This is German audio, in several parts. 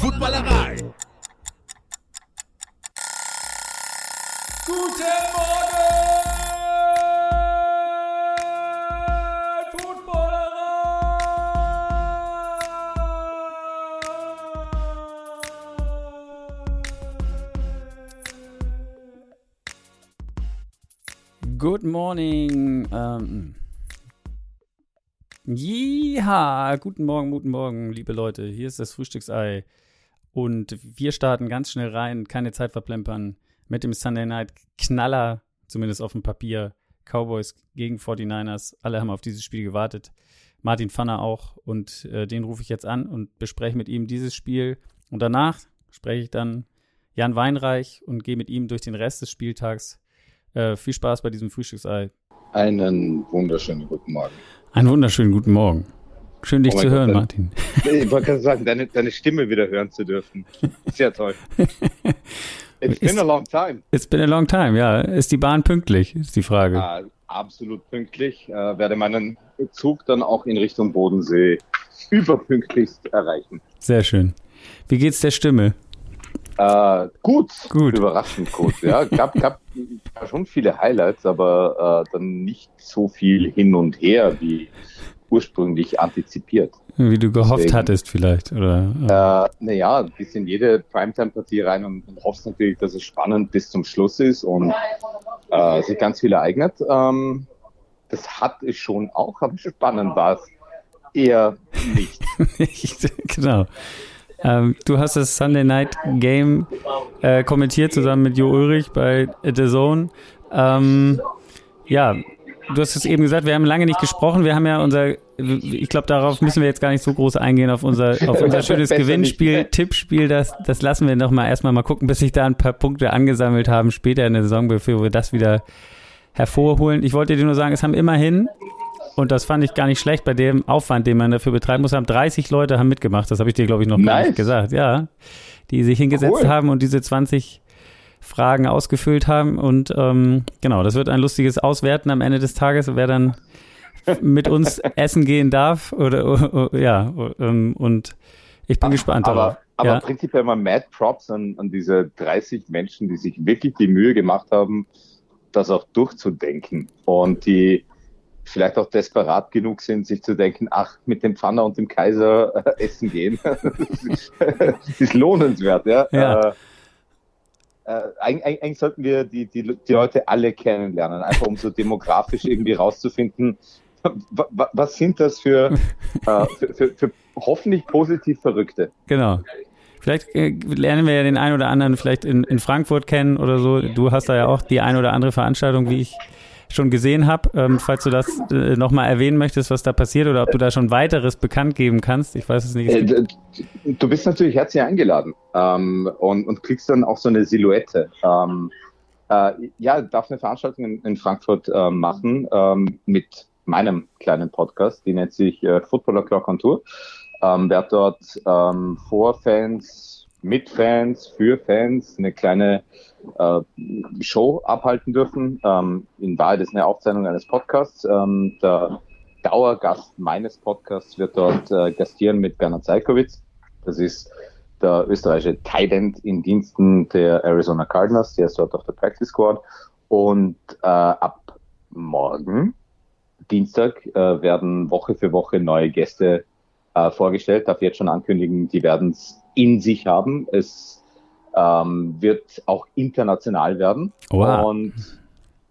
Footballerei. Guten Morgen, Footballerei. Good morning. Ähm. Ja, guten Morgen, guten Morgen, liebe Leute. Hier ist das Frühstücksei. Und wir starten ganz schnell rein, keine Zeit verplempern, mit dem Sunday Night Knaller, zumindest auf dem Papier. Cowboys gegen 49ers. Alle haben auf dieses Spiel gewartet. Martin Pfanner auch. Und äh, den rufe ich jetzt an und bespreche mit ihm dieses Spiel. Und danach spreche ich dann Jan Weinreich und gehe mit ihm durch den Rest des Spieltags. Äh, viel Spaß bei diesem Frühstücksei. Einen wunderschönen guten Morgen. Einen wunderschönen guten Morgen. Schön, dich Oh zu Gott, hören, dann- Martin. Ich wollte gerade sagen, deine, deine Stimme wieder hören zu dürfen. Sehr toll. It's been a long time. It's been a long time, ja. Ist die Bahn pünktlich, ist die Frage. Ah, absolut pünktlich. Äh, werde meinen Zug dann auch in Richtung Bodensee überpünktlichst erreichen. Sehr schön. Wie geht's der Stimme? Äh, gut. Gut. Überraschend gut. Ja, gab, gab schon viele Highlights, aber äh, dann nicht so viel hin und her wie ursprünglich antizipiert. Wie du gehofft Deswegen. hattest vielleicht, oder? Äh, naja, bis in jede Primetime-Partie rein und, und hoffst natürlich, dass es spannend bis zum Schluss ist und äh, sich ganz viel ereignet. Ähm, das hat es schon auch, aber spannend war es eher nicht. genau. Ähm, du hast das Sunday Night Game äh, kommentiert zusammen mit Jo Ulrich bei The Zone. Ähm, ja, du hast es eben gesagt, wir haben lange nicht gesprochen. Wir haben ja unser, ich glaube, darauf müssen wir jetzt gar nicht so groß eingehen, auf unser, auf unser schönes Gewinnspiel. Tippspiel. Das, das lassen wir noch mal erstmal mal gucken, bis sich da ein paar Punkte angesammelt haben später in der Saison, bevor wir das wieder hervorholen. Ich wollte dir nur sagen, es haben immerhin und das fand ich gar nicht schlecht bei dem Aufwand, den man dafür betreiben muss. Haben 30 Leute haben mitgemacht. Das habe ich dir, glaube ich, noch gar Nice. nicht gesagt. Ja, die sich hingesetzt Cool. haben und diese 20 Fragen ausgefüllt haben. Und ähm, genau, das wird ein lustiges Auswerten am Ende des Tages, wer dann mit uns essen gehen darf. Oder ja, ähm, und ich bin gespannt Aber, darauf. aber ja. prinzipiell mal Mad Props an, an diese 30 Menschen, die sich wirklich die Mühe gemacht haben, das auch durchzudenken und die vielleicht auch desperat genug sind, sich zu denken, ach, mit dem Pfanner und dem Kaiser äh, essen gehen, das ist lohnenswert, ja. Ja. Äh, äh, eigentlich, eigentlich sollten wir die, die, die Leute alle kennenlernen, einfach um so demografisch irgendwie rauszufinden, wa- wa- was sind das für, äh, für, für, für hoffentlich positiv Verrückte. Genau. Vielleicht äh, lernen wir ja den einen oder anderen vielleicht in, in Frankfurt kennen oder so. Du hast da ja auch die ein oder andere Veranstaltung, wie ich schon gesehen habe. Ähm, falls du das äh, nochmal erwähnen möchtest, was da passiert oder ob du da schon weiteres bekannt geben kannst. Ich weiß es nicht. Äh, Du bist natürlich herzlich eingeladen ähm, und, und kriegst dann auch so eine Silhouette. Ähm, äh, ja, darf eine Veranstaltung in, in Frankfurt äh, machen ähm, mit meinem kleinen Podcast, die nennt sich äh, Footballer Clock on Tour. Ähm, werde dort ähm, vor Fans, mit Fans, für Fans eine kleine äh, Show abhalten dürfen. Ähm, in Wahrheit ist eine Aufzeichnung eines Podcasts. Ähm, der Dauergast meines Podcasts wird dort äh, gastieren mit Bernhard Zeikowitz. Das ist der österreichische Tight in Diensten der Arizona Cardinals. Der ist dort auf der Practice Squad. Und äh, ab morgen, Dienstag, äh, werden Woche für Woche neue Gäste äh, vorgestellt. Darf jetzt schon ankündigen, die werden es in sich haben. Es ähm, wird auch international werden. Oha. Und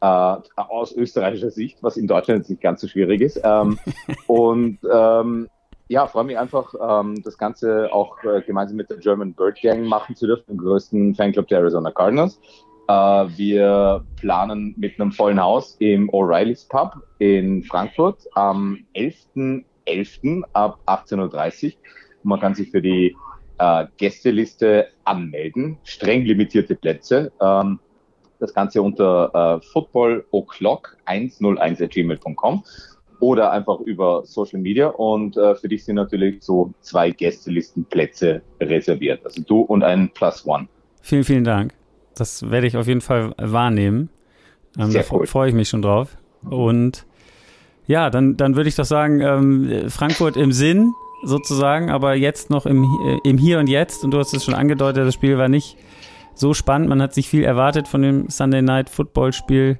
äh, aus österreichischer Sicht, was in Deutschland jetzt nicht ganz so schwierig ist. Ähm, und ähm, ja, freue mich einfach, ähm, das Ganze auch äh, gemeinsam mit der German Bird Gang machen zu dürfen, dem größten Fanclub der Arizona Cardinals. Äh, wir planen mit einem vollen Haus im O'Reilly's Pub in Frankfurt am 11.11. ab 18.30 Uhr. Man kann sich für die äh, Gästeliste anmelden. Streng limitierte Plätze. Ähm, das Ganze unter äh, footballoclock101.gmail.com oder einfach über Social Media. Und äh, für dich sind natürlich so zwei Gästelistenplätze reserviert. Also du und ein Plus One. vielen, vielen Dank. Das werde ich auf jeden Fall wahrnehmen. Ähm, Sehr da cool. freue ich mich schon drauf. Und ja, dann, dann würde ich doch sagen, ähm, Frankfurt im Sinn. Sozusagen, aber jetzt noch im, äh, im Hier und Jetzt. Und du hast es schon angedeutet, das Spiel war nicht so spannend. Man hat sich viel erwartet von dem Sunday Night Football Spiel.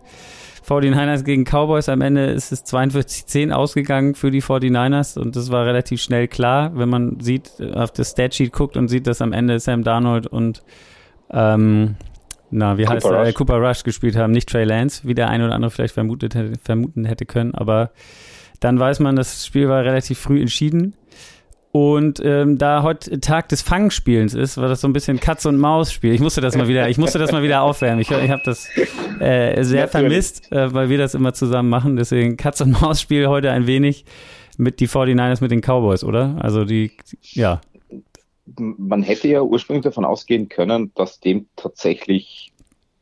49ers gegen Cowboys. Am Ende ist es 42-10 ausgegangen für die 49ers und das war relativ schnell klar, wenn man sieht, auf das Statsheet guckt und sieht, dass am Ende Sam Darnold und ähm, na, wie Cooper heißt er, Rush. Cooper Rush gespielt haben, nicht Trey Lance, wie der eine oder andere vielleicht vermutet hätte, vermuten hätte können, aber dann weiß man, das Spiel war relativ früh entschieden. Und ähm, da heute Tag des Fangspielens ist, war das so ein bisschen Katz und Maus Spiel. Ich musste das mal wieder, ich musste das mal wieder aufwärmen. Ich, ich habe das äh, sehr Natürlich. vermisst, äh, weil wir das immer zusammen machen. Deswegen Katz und Maus Spiel heute ein wenig mit die 49ers mit den Cowboys, oder? Also die, ja. Man hätte ja ursprünglich davon ausgehen können, dass dem tatsächlich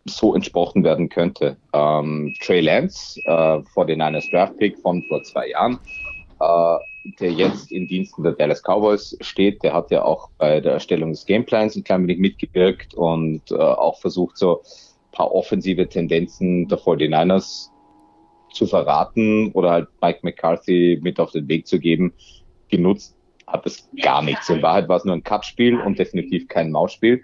so entsprochen werden könnte. Ähm, Trey Lance, äh, 49ers Draft Pick von vor zwei Jahren, äh, der jetzt in Diensten der Dallas Cowboys steht, der hat ja auch bei der Erstellung des Gameplans ein klein wenig mitgewirkt und äh, auch versucht, so paar offensive Tendenzen der 49ers zu verraten oder halt Mike McCarthy mit auf den Weg zu geben. Genutzt hat es gar nichts. In Wahrheit war es nur ein Cut-Spiel und definitiv kein Mausspiel.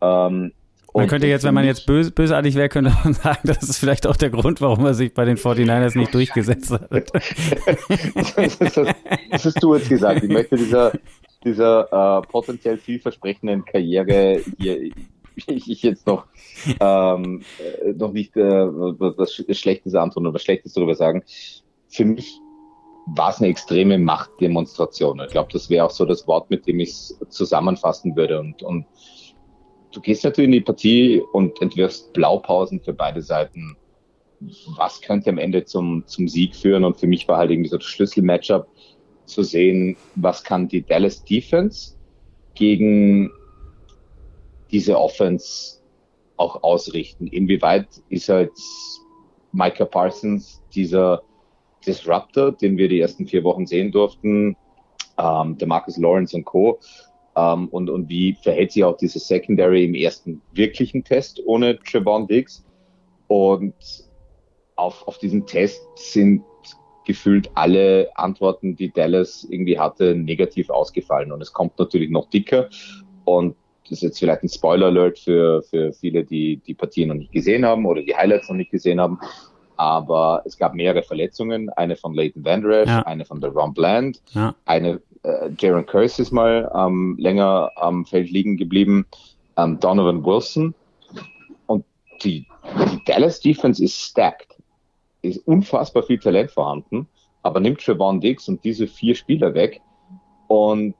Ähm, man könnte jetzt, wenn man jetzt bös, bösartig wäre, könnte man sagen, das ist vielleicht auch der Grund, warum er sich bei den 49ers nicht durchgesetzt hat. das, ist, das, das hast du jetzt gesagt. Ich möchte dieser, dieser äh, potenziell vielversprechenden Karriere hier ich, ich jetzt noch, ähm, äh, noch nicht äh, was Schlechtes antun oder was Schlechtes darüber sagen. Für mich war es eine extreme Machtdemonstration. Ich glaube, das wäre auch so das Wort, mit dem ich es zusammenfassen würde. Und, und du gehst natürlich in die Partie und entwirfst Blaupausen für beide Seiten. Was könnte am Ende zum, zum Sieg führen? Und für mich war halt irgendwie so das Schlüsselmatchup zu sehen, was kann die Dallas Defense gegen diese Offense auch ausrichten? Inwieweit ist halt Micah Parsons dieser Disruptor, den wir die ersten vier Wochen sehen durften, ähm, der Marcus Lawrence und Co., ähm, und, und wie verhält sich auch diese Secondary im ersten wirklichen Test ohne Trevon Diggs? Und auf, auf diesem Test sind gefühlt alle Antworten, die Dallas irgendwie hatte, negativ ausgefallen. Und es kommt natürlich noch dicker. Und das ist jetzt vielleicht ein Spoiler-Alert für, für viele, die die Partien noch nicht gesehen haben oder die Highlights noch nicht gesehen haben. Aber es gab mehrere Verletzungen. Eine von Leighton Van ja. eine von der Ron Bland, ja. eine äh, Jaron Curse ist mal ähm, länger am Feld liegen geblieben, ähm, Donovan Wilson. Und die, die Dallas Defense ist stacked. Ist unfassbar viel Talent vorhanden, aber nimmt Trevon Diggs und diese vier Spieler weg. Und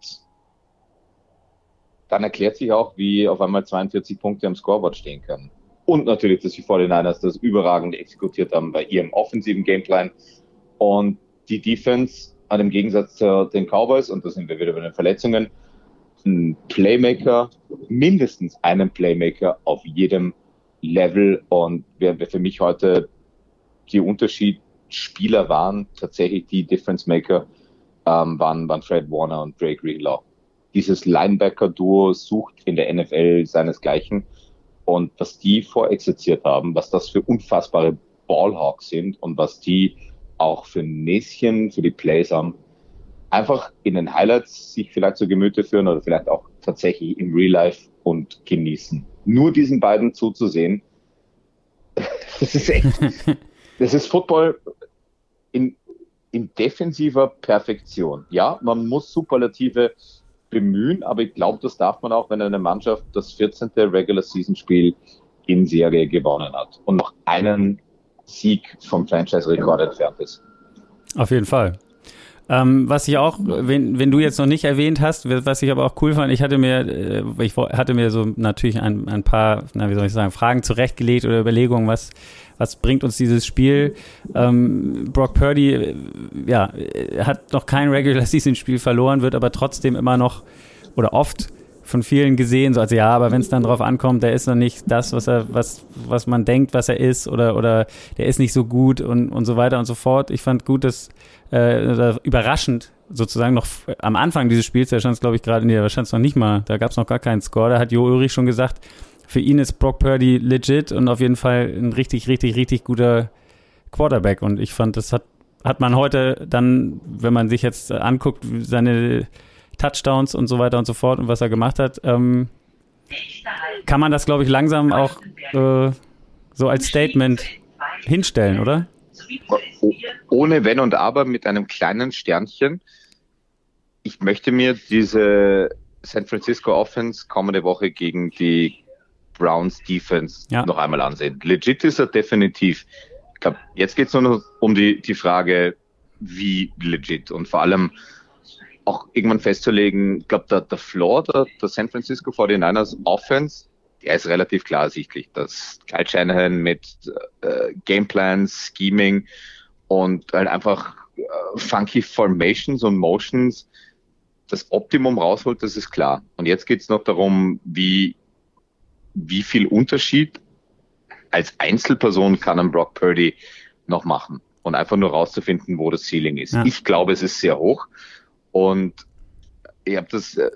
dann erklärt sich auch, wie auf einmal 42 Punkte am Scoreboard stehen können. Und natürlich, dass die 49ers das überragend exekutiert haben bei ihrem offensiven Gameplan. Und die Defense hat im Gegensatz zu den Cowboys, und da sind wir wieder bei den Verletzungen, einen Playmaker, mindestens einen Playmaker auf jedem Level. Und wer für mich heute die Unterschiedsspieler waren, tatsächlich die Difference Maker, ähm, waren, waren Fred Warner und Drake Greenlaw. Dieses Linebacker-Duo sucht in der NFL seinesgleichen. Und was die vorexerziert haben, was das für unfassbare Ballhawks sind und was die auch für Näschen, für die Plays haben, einfach in den Highlights sich vielleicht zu Gemüte führen oder vielleicht auch tatsächlich im Real Life und genießen. Nur diesen beiden zuzusehen, das ist echt, das ist Football in, in defensiver Perfektion. Ja, man muss Superlative bemühen, aber ich glaube, das darf man auch, wenn eine Mannschaft das 14. Regular Season Spiel in Serie gewonnen hat und noch einen Sieg vom Franchise-Rekord entfernt ist. Auf jeden Fall. Ähm, was ich auch, wenn, wenn du jetzt noch nicht erwähnt hast, was ich aber auch cool fand, ich hatte mir, äh, ich hatte mir so natürlich ein, ein paar, na, wie soll ich sagen, Fragen zurechtgelegt oder Überlegungen, was, was bringt uns dieses Spiel? Ähm, Brock Purdy, äh, ja, hat noch kein Regular Season Spiel verloren, wird aber trotzdem immer noch oder oft von vielen gesehen, so als ja, aber wenn es dann drauf ankommt, der ist noch nicht das, was er, was, was man denkt, was er ist, oder, oder der ist nicht so gut und, und so weiter und so fort. Ich fand gut, dass äh, überraschend sozusagen noch am Anfang dieses Spiels, da stand es, glaube ich, gerade, nee, da stand es noch nicht mal, da gab es noch gar keinen Score, da hat Jo Ulrich schon gesagt, für ihn ist Brock Purdy legit und auf jeden Fall ein richtig, richtig, richtig guter Quarterback. Und ich fand, das hat, hat man heute dann, wenn man sich jetzt anguckt, seine Touchdowns und so weiter und so fort und was er gemacht hat, ähm, kann man das, glaube ich, langsam auch äh, so als Statement hinstellen, oder? Ohne Wenn und Aber mit einem kleinen Sternchen. Ich möchte mir diese San Francisco Offense kommende Woche gegen die Browns Defense ja. noch einmal ansehen. Legit ist er definitiv. Ich glaube, jetzt geht es nur noch um die, die Frage, wie legit und vor allem auch irgendwann festzulegen, ich glaube, der, der Floor der, der San Francisco 49ers Offense, der ist relativ klar ersichtlich. Das Kyle Shanahan mit äh, Gameplans, Scheming und halt einfach äh, funky Formations und Motions das Optimum rausholt, das ist klar. Und jetzt geht es noch darum, wie, wie viel Unterschied als Einzelperson kann ein Brock Purdy noch machen und einfach nur rauszufinden, wo das Ceiling ist. Ja. Ich glaube, es ist sehr hoch und ich habe das äh,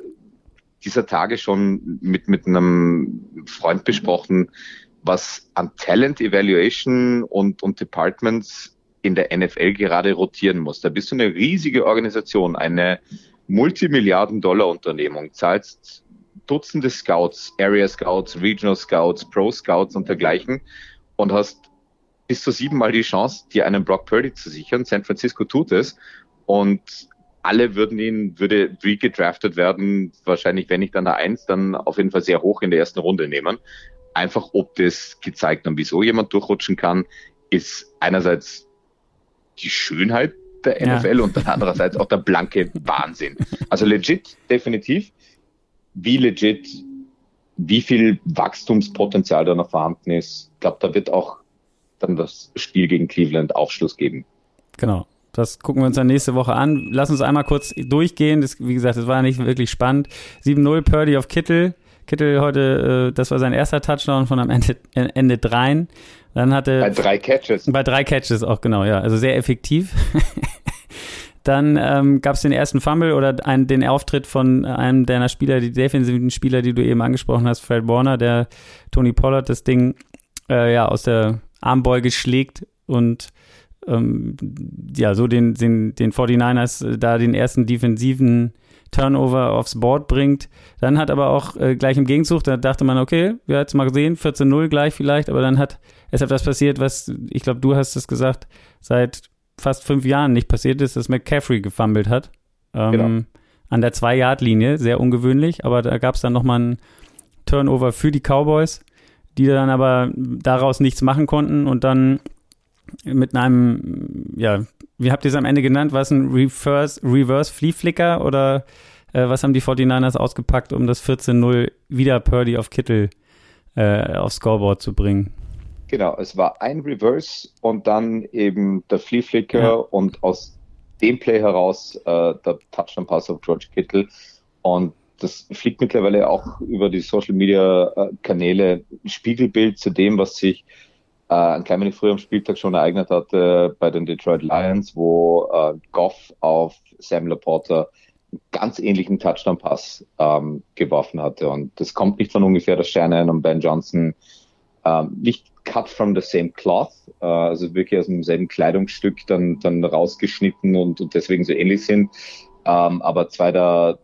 dieser Tage schon mit, mit einem Freund besprochen, was an Talent Evaluation und, und Departments in der NFL gerade rotieren muss. Da bist du eine riesige Organisation, eine Multimilliarden-Dollar-Unternehmung, zahlst Dutzende Scouts, Area Scouts, Regional Scouts, Pro Scouts und dergleichen und hast bis zu siebenmal die Chance, dir einen Brock Purdy zu sichern. San Francisco tut es und alle würden ihn, würde regedraftet werden, wahrscheinlich, wenn nicht an der Eins, dann auf jeden Fall sehr hoch in der ersten Runde nehmen. Einfach ob das gezeigt und wieso jemand durchrutschen kann, ist einerseits die Schönheit der NFL ja. und dann andererseits auch der blanke Wahnsinn. Also legit, definitiv. Wie legit, wie viel Wachstumspotenzial da noch vorhanden ist, ich glaube, da wird auch dann das Spiel gegen Cleveland Aufschluss geben. Genau. Das gucken wir uns dann nächste Woche an. Lass uns einmal kurz durchgehen. Das, wie gesagt, das war nicht wirklich spannend. 7-0 Purdy auf Kittel. Kittel heute, äh, das war sein erster Touchdown von am Ende, Ende dreien. Dann hatte. Bei drei Catches. Bei drei Catches auch, genau, ja. Also sehr effektiv. Dann ähm, gab es den ersten Fumble oder ein, den Auftritt von einem deiner Spieler, die defensiven Spieler, die du eben angesprochen hast, Fred Warner, der Tony Pollard das Ding äh, ja aus der Armbeuge schlägt und ähm, ja, so den, den, den 49ers da den ersten defensiven Turnover aufs Board bringt. Dann hat aber auch äh, gleich im Gegenzug, da dachte man, okay, wir haben jetzt mal gesehen, 14-0 gleich vielleicht, aber dann hat es etwas passiert, was, ich glaube, du hast es gesagt, seit fast fünf Jahren nicht passiert ist, dass McCaffrey gefummelt hat. Ähm, genau. An der Zwei-Yard-Linie, sehr ungewöhnlich, aber da gab es dann nochmal einen Turnover für die Cowboys, die dann aber daraus nichts machen konnten und dann mit einem, ja, wie habt ihr es am Ende genannt? War es ein Reverse, Reverse Flea Flicker oder äh, was haben die 49ers ausgepackt, um das 14-0 wieder Purdy auf Kittel äh, aufs Scoreboard zu bringen? Genau, es war ein Reverse und dann eben der Flea Flicker ja. und aus dem Play heraus äh, der Touchdown Pass auf George Kittle und das fliegt mittlerweile auch über die Social Media äh, Kanäle Spiegelbild zu dem, was sich äh, ein klein wenig früher am Spieltag schon ereignet hatte bei den Detroit Lions, wo äh, Goff auf Sam Laporta einen ganz ähnlichen Touchdown-Pass ähm, geworfen hatte. Und das kommt nicht von ungefähr der Sterne und Ben Johnson ähm, nicht cut from the same cloth, äh, also wirklich aus demselben Kleidungsstück dann, dann rausgeschnitten und, und deswegen so ähnlich sind. Ähm, aber zwei der,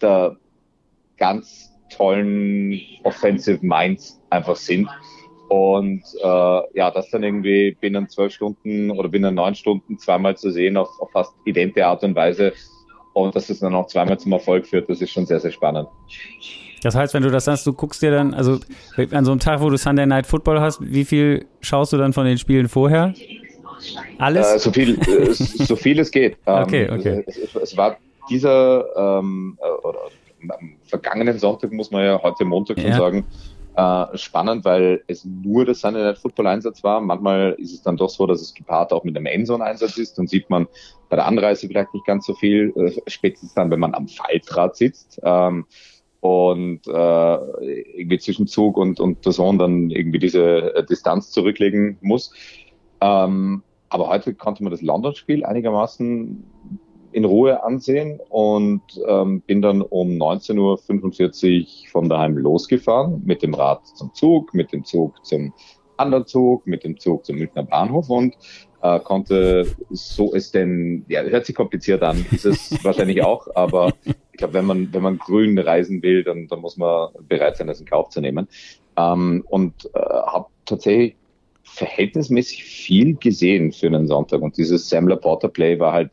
der ganz tollen Offensive Minds einfach sind. Und äh, ja, das dann irgendwie binnen zwölf Stunden oder binnen neun Stunden zweimal zu sehen auf, auf fast idente Art und Weise und dass es dann auch zweimal zum Erfolg führt, das ist schon sehr, sehr spannend. Das heißt, wenn du das sagst, du guckst dir dann, also an so einem Tag, wo du Sunday Night Football hast, wie viel schaust du dann von den Spielen vorher? Alles? Äh, so, viel, äh, so viel es geht. okay, ähm, okay. Es, es, war dieser, ähm, äh, oder am vergangenen Sonntag, muss man ja heute Montag schon ja. sagen, äh, spannend, weil es nur der Sunday Night Football Einsatz war. Manchmal ist es dann doch so, dass es gepaart auch mit einem Endzone Einsatz ist. Dann sieht man bei der Anreise vielleicht nicht ganz so viel, äh, spätestens dann, wenn man am Faltrad sitzt. Ähm, und äh, irgendwie zwischen Zug und, und der Sohn dann irgendwie diese äh, Distanz zurücklegen muss. Ähm, aber heute konnte man das London-Spiel einigermaßen in Ruhe ansehen und ähm, bin dann um 19.45 Uhr von daheim losgefahren mit dem Rad zum Zug, mit dem Zug zum anderen Zug, mit dem Zug zum Münchner Bahnhof und äh, konnte so es denn, ja, hört sich kompliziert an, ist es wahrscheinlich auch, aber ich glaube, wenn man, wenn man grün reisen will, dann, dann muss man bereit sein, das in Kauf zu nehmen. Ähm, und äh, habe tatsächlich verhältnismäßig viel gesehen für einen Sonntag. Und dieses Sam Laporta Play war halt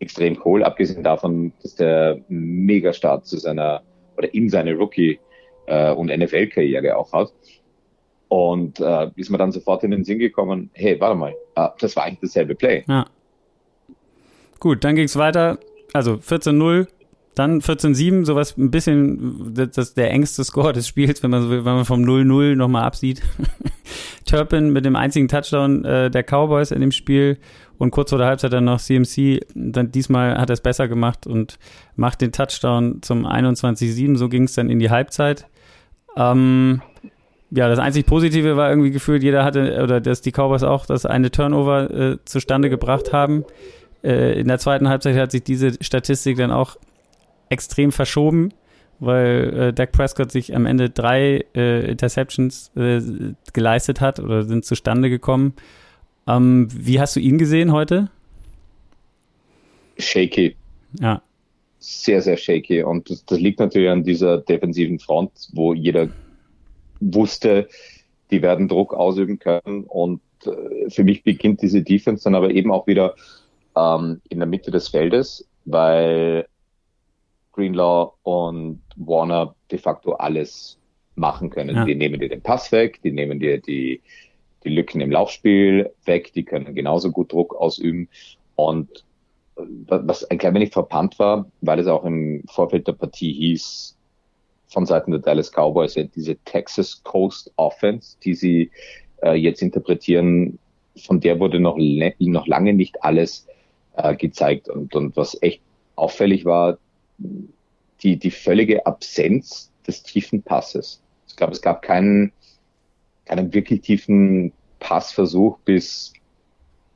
extrem cool, abgesehen davon, dass der Megastart zu seiner oder in seine Rookie- äh, und NFL-Karriere auch hat. Und äh, ist mir dann sofort in den Sinn gekommen, hey, warte mal, äh, das war eigentlich dasselbe Play. Ja. Gut, dann ging es weiter. Also 14-0, dann 14-7, sowas ein bisschen das, das der engste Score des Spiels, wenn man wenn man vom 0-0 nochmal absieht. Turpin mit dem einzigen Touchdown äh, der Cowboys in dem Spiel und kurz vor der Halbzeit dann noch CMC. Dann diesmal hat er es besser gemacht und macht den Touchdown zum 21-7. So ging es dann in die Halbzeit. Ähm, ja, das einzig Positive war irgendwie gefühlt, jeder hatte, oder dass die Cowboys auch das eine Turnover äh, zustande gebracht haben. Äh, in der zweiten Halbzeit hat sich diese Statistik dann auch extrem verschoben, weil äh, Dak Prescott sich am Ende drei äh, Interceptions äh, geleistet hat oder sind zustande gekommen. Ähm, wie hast du ihn gesehen heute? Shaky. Ja. Sehr, sehr shaky. Und das, das liegt natürlich an dieser defensiven Front, wo jeder wusste, die werden Druck ausüben können. Und äh, für mich beginnt diese Defense dann aber eben auch wieder ähm, in der Mitte des Feldes, weil Greenlaw und Warner de facto alles machen können. Ja. Die nehmen dir den Pass weg, die nehmen dir die, die Lücken im Laufspiel weg, die können genauso gut Druck ausüben. Und was ein klein wenig verpannt war, weil es auch im Vorfeld der Partie hieß, von Seiten der Dallas Cowboys, diese Texas Coast Offense, die sie äh, jetzt interpretieren, von der wurde noch, noch lange nicht alles äh, gezeigt. Und, und was echt auffällig war, die, die völlige Absenz des tiefen Passes. Es gab, es gab keinen, keinen wirklich tiefen Passversuch bis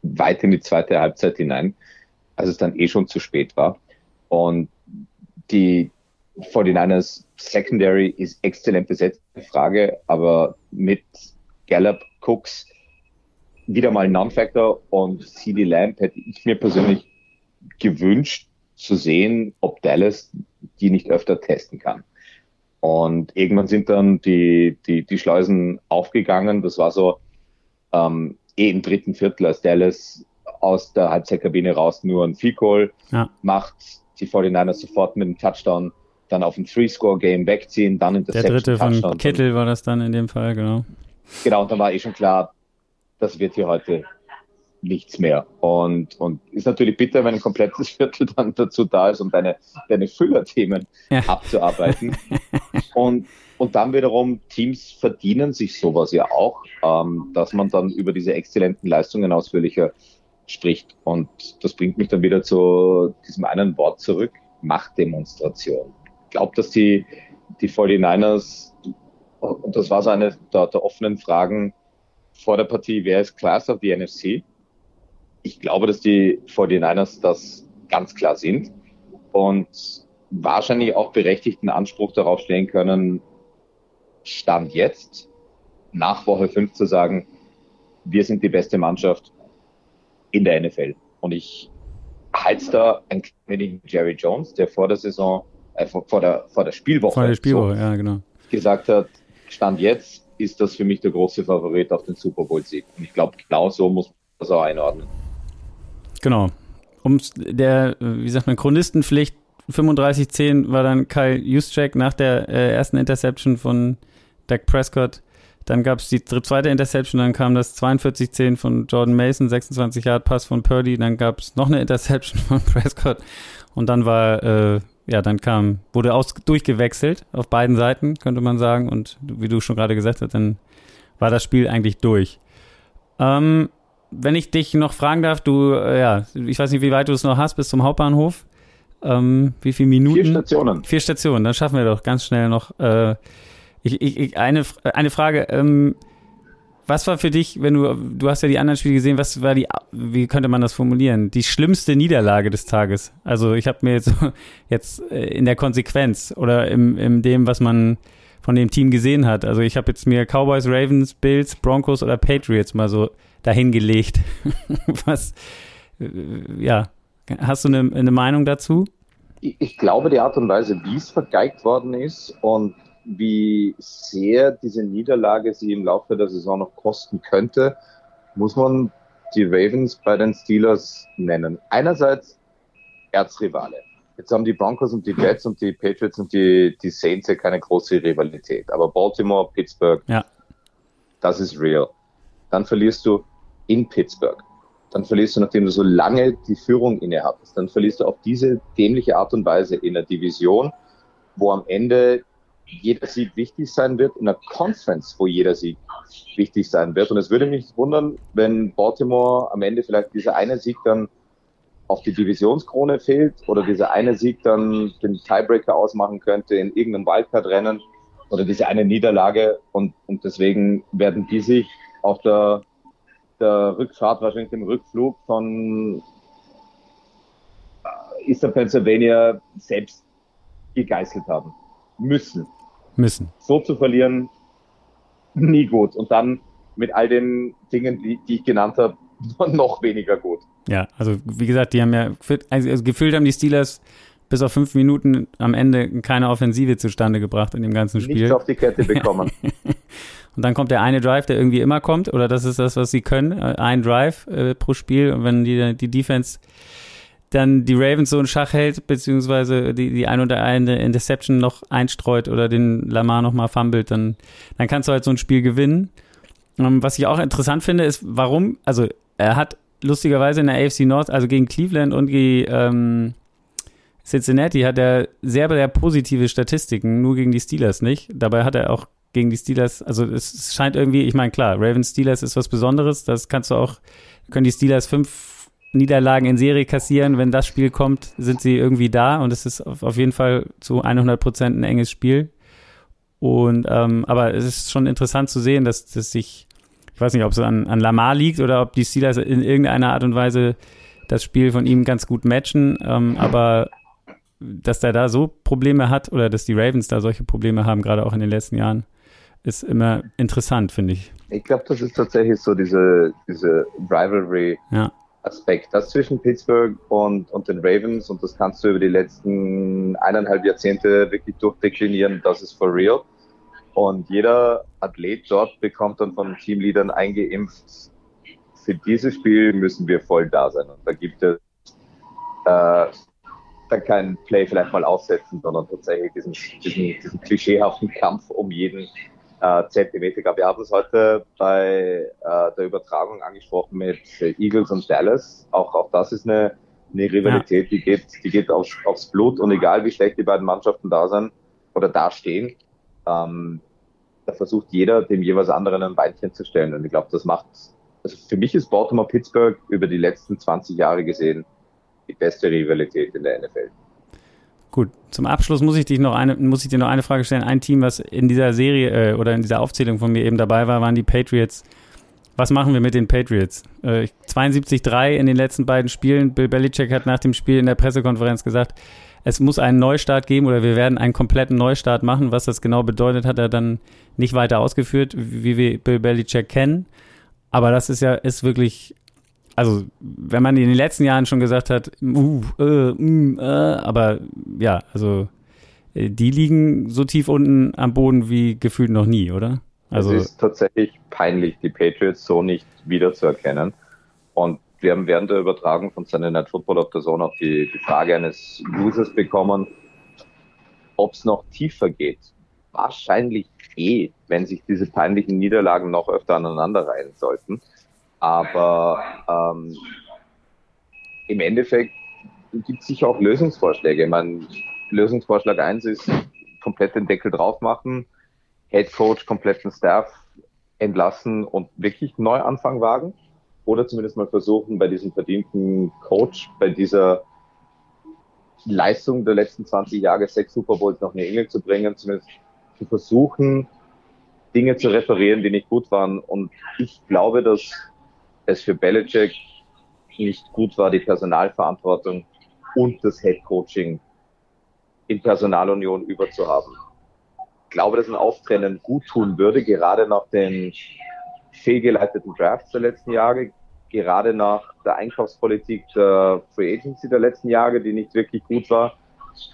weit in die zweite Halbzeit hinein, als es dann eh schon zu spät war. Und die 49ers Secondary ist exzellent besetzt, Frage, aber mit Gallup, Cooks wieder mal Non-Factor und CD Lamp hätte ich mir persönlich gewünscht zu sehen, ob Dallas die nicht öfter testen kann. Und irgendwann sind dann die, die, die Schleusen aufgegangen. Das war so ähm, eh im dritten Viertel, als Dallas aus der Halbzeitkabine raus nur ein Goal ja. macht, die 49ers sofort mit dem Touchdown dann auf ein Three-Score-Game wegziehen, dann in Der dritte von Touchdown. Kittel war das dann in dem Fall, genau. Genau, und dann war eh schon klar, das wird hier heute nichts mehr. Und, und ist natürlich bitter, wenn ein komplettes Viertel dann dazu da ist, um deine, deine Füllerthemen ja. abzuarbeiten. und, und dann wiederum, Teams verdienen sich sowas ja auch, ähm, dass man dann über diese exzellenten Leistungen ausführlicher spricht. Und das bringt mich dann wieder zu diesem einen Wort zurück, Machtdemonstration. Ich glaube, dass die, die 49ers, und das war so eine der, der offenen Fragen vor der Partie, wer ist Class of the NFC? Ich glaube, dass die 49ers das ganz klar sind und wahrscheinlich auch berechtigten Anspruch darauf stellen können, Stand jetzt, nach Woche 5 zu sagen, wir sind die beste Mannschaft in der NFL. Und ich halte da ein wenig Jerry Jones, der vor der Saison, äh, vor, der, vor der Spielwoche, vor der Spielwoche so ja, genau. gesagt hat, Stand jetzt ist das für mich der große Favorit auf den Super Bowl-Sieg. Und ich glaube, genau so muss man das auch einordnen. Genau. Um der, wie sagt man, Chronistenpflicht 35-10 war dann Kyle Juszczyk nach der äh, ersten Interception von Dak Prescott. Dann gab es die zweite Interception, dann kam das 42-10 von Jordan Mason, 26 Yard Pass von Purdy, dann gab es noch eine Interception von Prescott und dann war, äh, ja, dann kam, wurde aus, durchgewechselt auf beiden Seiten, könnte man sagen. Und wie du schon gerade gesagt hast, dann war das Spiel eigentlich durch. Ähm, wenn ich dich noch fragen darf, du, äh, ja, ich weiß nicht, wie weit du es noch hast bis zum Hauptbahnhof. Ähm, wie viele Minuten? Vier Stationen. Vier Stationen, dann schaffen wir doch ganz schnell noch. Äh, ich, ich, eine, eine Frage, ähm, was war für dich, wenn du, du hast ja die anderen Spiele gesehen, was war die, wie könnte man das formulieren, die schlimmste Niederlage des Tages? Also ich habe mir jetzt, jetzt äh, in der Konsequenz oder im, in dem, was man von dem Team gesehen hat. Also ich habe jetzt mir Cowboys, Ravens, Bills, Broncos oder Patriots mal so dahingelegt. Was, äh, ja, hast du eine, eine Meinung dazu? Ich glaube, die Art und Weise, wie es vergeigt worden ist und wie sehr diese Niederlage sie im Laufe der Saison noch kosten könnte, muss man die Ravens bei den Steelers nennen. Einerseits Erzrivale. Jetzt haben die Broncos und die Jets und die Patriots und die, die Saints ja keine große Rivalität. Aber Baltimore, Pittsburgh, ja. das ist real. Dann verlierst du in Pittsburgh. Dann verlierst du, nachdem du so lange die Führung innehattest, dann verlierst du auf diese dämliche Art und Weise in der Division, wo am Ende jeder Sieg wichtig sein wird, in einer Conference, wo jeder Sieg wichtig sein wird. Und es würde mich wundern, wenn Baltimore am Ende vielleicht dieser eine Sieg dann auf die Divisionskrone fehlt oder dieser eine Sieg dann den Tiebreaker ausmachen könnte in irgendeinem Wildcard-Rennen oder diese eine Niederlage und, und deswegen werden die sich auf der, der Rückfahrt, wahrscheinlich dem Rückflug von äh, Eastern Pennsylvania selbst gegeißelt haben. Müssen. Müssen. So zu verlieren, nie gut. Und dann mit all den Dingen, die, die ich genannt habe, noch weniger gut. Ja, also wie gesagt, die haben ja, also, also gefühlt haben die Steelers bis auf fünf Minuten am Ende keine Offensive zustande gebracht in dem ganzen Spiel. Nichts auf die Kette bekommen. und dann kommt der eine Drive, der irgendwie immer kommt, oder das ist das, was sie können, äh, ein Drive äh, pro Spiel. Und wenn die, die Defense dann die Ravens so in Schach hält, beziehungsweise die, die ein oder eine Interception noch einstreut oder den Lamar nochmal fummelt, dann, dann kannst du halt so ein Spiel gewinnen. Um, ähm, was ich auch interessant finde, ist, warum, also er hat lustigerweise in der AFC North, also gegen Cleveland und gegen ähm, Cincinnati, hat er sehr, sehr positive Statistiken, nur gegen die Steelers nicht. Dabei hat er auch gegen die Steelers, also es scheint irgendwie, ich meine, klar, Ravens Steelers ist was Besonderes, das kannst du auch, können die Steelers fünf Niederlagen in Serie kassieren, wenn das Spiel kommt, sind sie irgendwie da und es ist auf jeden Fall zu 100 Prozent ein enges Spiel. Und, ähm, aber es ist schon interessant zu sehen, dass, dass sich ich weiß nicht, ob es an, an Lamar liegt oder ob die Steelers in irgendeiner Art und Weise das Spiel von ihm ganz gut matchen. Ähm, aber dass der da so Probleme hat oder dass die Ravens da solche Probleme haben, gerade auch in den letzten Jahren, ist immer interessant, finde ich. Ich glaube, das ist tatsächlich so diese, diese Rivalry. Ja. Aspekt. Das zwischen Pittsburgh und, und den Ravens und das kannst du über die letzten eineinhalb Jahrzehnte wirklich durchdeklinieren, das ist for real. Und jeder Athlet dort bekommt dann von Teamleadern eingeimpft, für dieses Spiel müssen wir voll da sein. Und da gibt es äh, dann kein Play vielleicht mal aussetzen, sondern tatsächlich diesen, diesen, diesen klischeehaften Kampf um jeden äh, Zentimeter gab. Wir haben es heute bei äh, der Übertragung angesprochen mit Eagles und Dallas. Auch, auch das ist eine, eine Rivalität, ja. die geht, die geht aufs, aufs Blut und egal wie schlecht die beiden Mannschaften da sind oder dastehen, ähm, da versucht jeder, dem jeweils anderen ein Beinchen zu stellen. Und ich glaube, das macht, also für mich ist Baltimore Pittsburgh über die letzten 20 Jahre gesehen die beste Rivalität in der NFL. Gut, zum Abschluss muss ich dich noch eine, muss ich dir noch eine Frage stellen. Ein Team, was in dieser Serie äh, oder in dieser Aufzählung von mir eben dabei war, waren die Patriots. Was machen wir mit den Patriots? Äh, 72-3 in den letzten beiden Spielen. Bill Belichick hat nach dem Spiel in der Pressekonferenz gesagt, es muss einen Neustart geben oder wir werden einen kompletten Neustart machen. Was das genau bedeutet, hat er dann nicht weiter ausgeführt, wie wir Bill Belichick kennen. Aber das ist ja, ist wirklich, also wenn man in den letzten Jahren schon gesagt hat, uh, äh, uh, äh, aber ja, also äh, die liegen so tief unten am Boden wie gefühlt noch nie, oder? Also, es ist tatsächlich peinlich, die Patriots so nicht wiederzuerkennen. Und wir haben während der Übertragung von Sunday Night Football auf der Zone auch die, die Frage eines Users bekommen, ob es noch tiefer geht. Wahrscheinlich eh, wenn sich diese peinlichen Niederlagen noch öfter aneinanderreihen sollten. Aber ähm, im Endeffekt gibt es sicher auch Lösungsvorschläge. Ich Lösungsvorschlag 1 ist komplett den Deckel drauf machen, Head Coach, kompletten Staff entlassen und wirklich Neuanfang wagen oder zumindest mal versuchen, bei diesem verdienten Coach, bei dieser Leistung der letzten 20 Jahre, sechs Super Bowls noch eine Engel zu bringen, zumindest zu versuchen, Dinge zu reparieren, die nicht gut waren. Und ich glaube, dass es für Belichick nicht gut war, die Personalverantwortung und das Head Coaching in Personalunion überzuhaben. glaube, dass ein Auftrennen gut tun würde, gerade nach den fehlgeleiteten Drafts der letzten Jahre, gerade nach der Einkaufspolitik der Free Agency der letzten Jahre, die nicht wirklich gut war,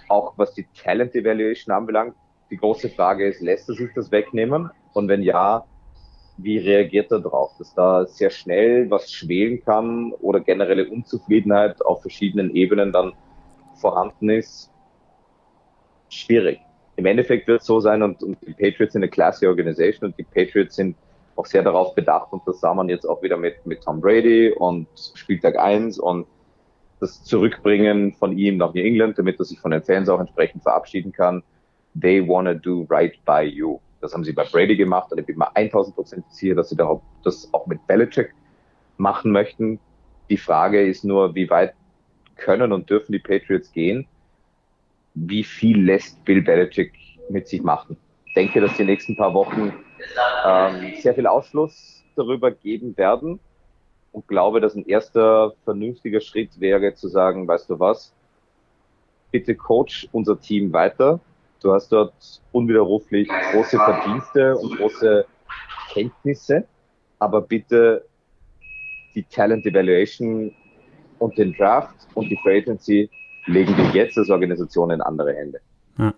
auch was die Talent Evaluation anbelangt. Die große Frage ist, lässt er sich das wegnehmen? Und wenn ja, wie reagiert er darauf? Dass da sehr schnell was schwelen kann oder generelle Unzufriedenheit auf verschiedenen Ebenen dann vorhanden ist, schwierig. Im Endeffekt wird es so sein und, und die Patriots sind eine classy Organisation und die Patriots sind auch sehr darauf bedacht und das sah man jetzt auch wieder mit, mit Tom Brady und Spieltag 1 und das Zurückbringen von ihm nach New England, damit er sich von den Fans auch entsprechend verabschieden kann. They wanna do right by you. Das haben sie bei Brady gemacht und ich bin mir 1000 Prozent sicher, dass sie das auch mit Belichick machen möchten. Die Frage ist nur, wie weit können und dürfen die Patriots gehen? Wie viel lässt Bill Belichick mit sich machen? Ich denke, dass die nächsten paar Wochen ähm, sehr viel Ausschluss darüber geben werden und glaube, dass ein erster vernünftiger Schritt wäre zu sagen, weißt du was, bitte coach unser Team weiter, Du hast dort unwiderruflich große Verdienste und große Kenntnisse, aber bitte die Talent Evaluation und den Draft und die Free Agency legen wir jetzt als Organisation in andere Hände. Ja.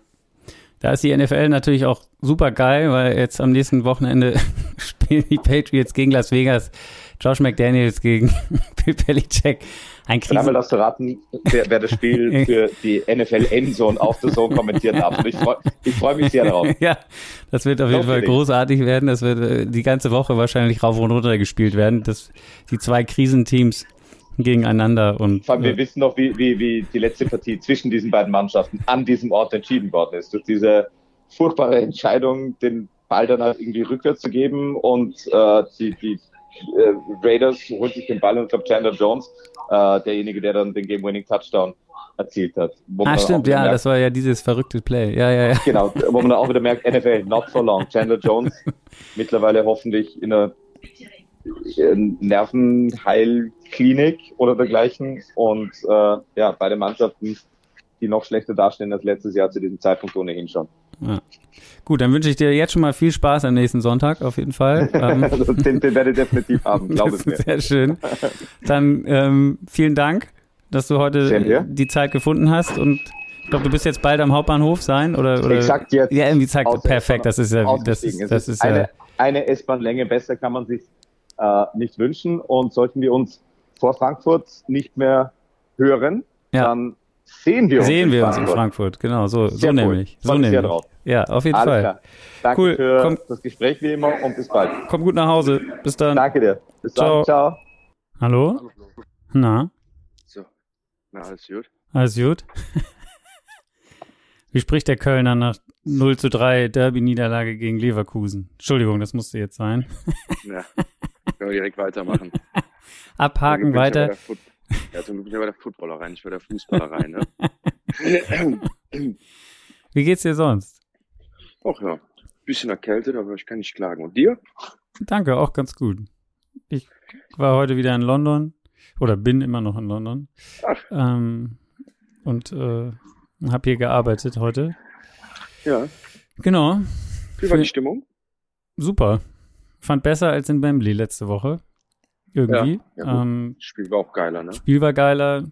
Da ist die NFL natürlich auch super geil, weil jetzt am nächsten Wochenende spielen die Patriots gegen Las Vegas, Josh McDaniels gegen Bill Belichick. Ein Krisen Einmal darfst du raten, wer, wer das Spiel für die NFL Endzone auf der Zone kommentieren darf. Und ich freue freu mich sehr darauf. ja, das wird auf jeden Fall großartig werden. Das wird äh, die ganze Woche wahrscheinlich rauf und runter gespielt werden. Das, die zwei Krisenteams gegeneinander und. Vor allem, wir wissen noch, wie, wie, wie die letzte Partie zwischen diesen beiden Mannschaften an diesem Ort entschieden worden ist. Durch diese furchtbare Entscheidung, den Ball dann halt irgendwie rückwärts zu geben und äh, die, die äh, Raiders holt sich den Ball und ich glaube Chandler Jones, äh, derjenige, der dann den Game-Winning Touchdown erzielt hat. ah, stimmt, ja, merkt, das war ja dieses verrückte Play. Ja, ja, ja. Genau, wo man auch wieder merkt, NFL, not for long. Chandler Jones mittlerweile hoffentlich in einer Nervenheilklinik oder dergleichen. Und äh, ja, beide Mannschaften, die noch schlechter dastehen als letztes Jahr zu diesem Zeitpunkt ohnehin schon. Ja. Gut, dann wünsche ich dir jetzt schon mal viel Spaß am nächsten Sonntag, auf jeden Fall. Ähm, den, den werde ich definitiv haben, glaube ich mir. Sehr schön. Dann ähm, vielen Dank, dass du heute die Zeit gefunden hast und ich glaube, du bist jetzt bald am Hauptbahnhof sein oder, oder exakt jetzt. Ja, irgendwie zeigt perfekt. Das ist ja, das ist, das ist eine, ja, eine S-Bahn-Länge besser kann man sich äh, nicht wünschen. Und sollten wir uns vor Frankfurt nicht mehr hören, ja. dann sehen wir uns, sehen in, wir Frankfurt. uns in Frankfurt. Genau, so, so cool. nämlich. So nämlich. Drauf. Ja, auf jeden Alles Fall. Klar. Danke cool. für komm, das Gespräch wie immer und bis bald. Komm gut nach Hause. Bis dann. Danke dir. Bis Ciao. dann. Ciao. Hallo? Na? So. Na, alles gut? Alles gut? Wie spricht der Kölner nach 0 zu 3 Derby-Niederlage gegen Leverkusen? Entschuldigung, das musste jetzt sein. ja, können wir direkt weitermachen. Abhaken weiter. Ja, zum Glück bin ich bei der Footballer rein, nicht bei der Fußballer rein. Ne? Wie geht's dir sonst? Ach ja, bisschen erkältet, aber ich kann nicht klagen. Und dir? Danke, auch ganz gut. Ich war heute wieder in London oder bin immer noch in London. Ach. Ähm, und äh, habe hier gearbeitet heute. Ja. Genau. Wie war die Stimmung? Super. Fand besser als in Wembley letzte Woche. Irgendwie. Ja, ja ähm, Spiel war auch geiler, ne? Spiel war geiler.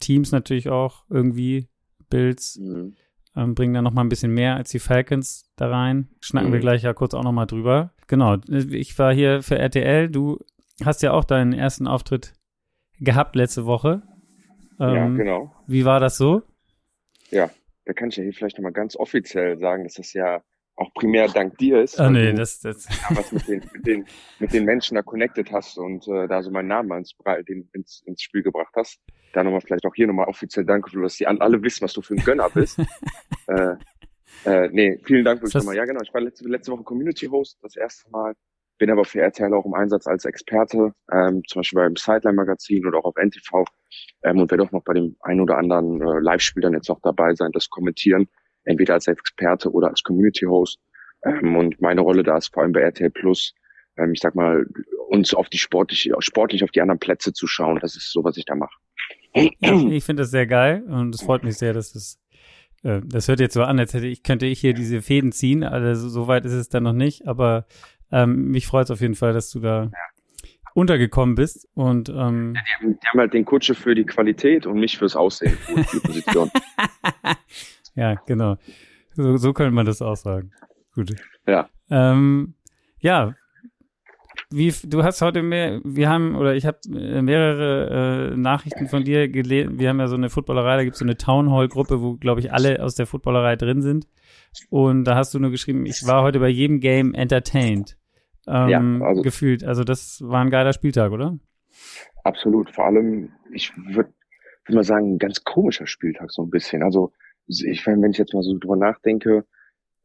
Teams natürlich auch irgendwie. Bills mhm. ähm, bringen da noch mal ein bisschen mehr als die Falcons da rein. Schnacken mhm. wir gleich ja kurz auch noch mal drüber. Genau. Ich war hier für RTL. Du hast ja auch deinen ersten Auftritt gehabt letzte Woche. Ähm, ja, genau. Wie war das so? Ja, da kann ich ja hier vielleicht nochmal ganz offiziell sagen, dass das ja auch primär dank dir ist. Ah, nee, das, das. Ja, was mit den, mit den, mit den Menschen da connected hast und äh, da so meinen Namen ins, ins, ins Spiel gebracht hast. Da nochmal vielleicht auch hier nochmal offiziell danke, dass die alle wissen, was du für ein Gönner bist. äh, äh, nee, vielen Dank wirklich nochmal. Ja, genau. Ich war letzte, letzte Woche Community Host, das erste Mal. Bin aber für RTL auch im Einsatz als Experte, ähm, zum Beispiel beim Sideline Magazin oder auch auf NTV ähm, und werde auch noch bei dem ein oder anderen äh, Live-Spiel dann jetzt auch dabei sein, das kommentieren entweder als Experte oder als Community Host. Ähm, und meine Rolle da ist vor allem bei RTL Plus, ähm, ich sag mal, uns auf die sportlich, sportlich auf die anderen Plätze zu schauen. Das ist so, was ich da mache. ich finde das sehr geil und es freut mich sehr, dass es äh, das hört jetzt so an, als hätte ich, könnte ich hier diese Fäden ziehen. Also so weit ist es dann noch nicht, aber ähm, mich freut es auf jeden Fall, dass du da untergekommen bist. Und ähm, Die haben, die haben halt den Kutsche für die Qualität und mich fürs Aussehen, für die Position. ja, genau. So, so könnte man das auch sagen. Gut. Ja. Ähm, ja. Wie, du hast heute mehr, wir haben, oder ich habe mehrere äh, Nachrichten von dir gelesen. Wir haben ja so eine Footballerei, da gibt es so eine Town Hall Gruppe, wo, glaube ich, alle aus der Footballerei drin sind. Und da hast du nur geschrieben, ich war heute bei jedem Game entertained. Ähm, Ja, also- gefühlt. Also das war ein geiler Spieltag, oder? Absolut. Vor allem, ich würde würd mal sagen, ein ganz komischer Spieltag so ein bisschen. Also ich wenn ich jetzt mal so drüber nachdenke,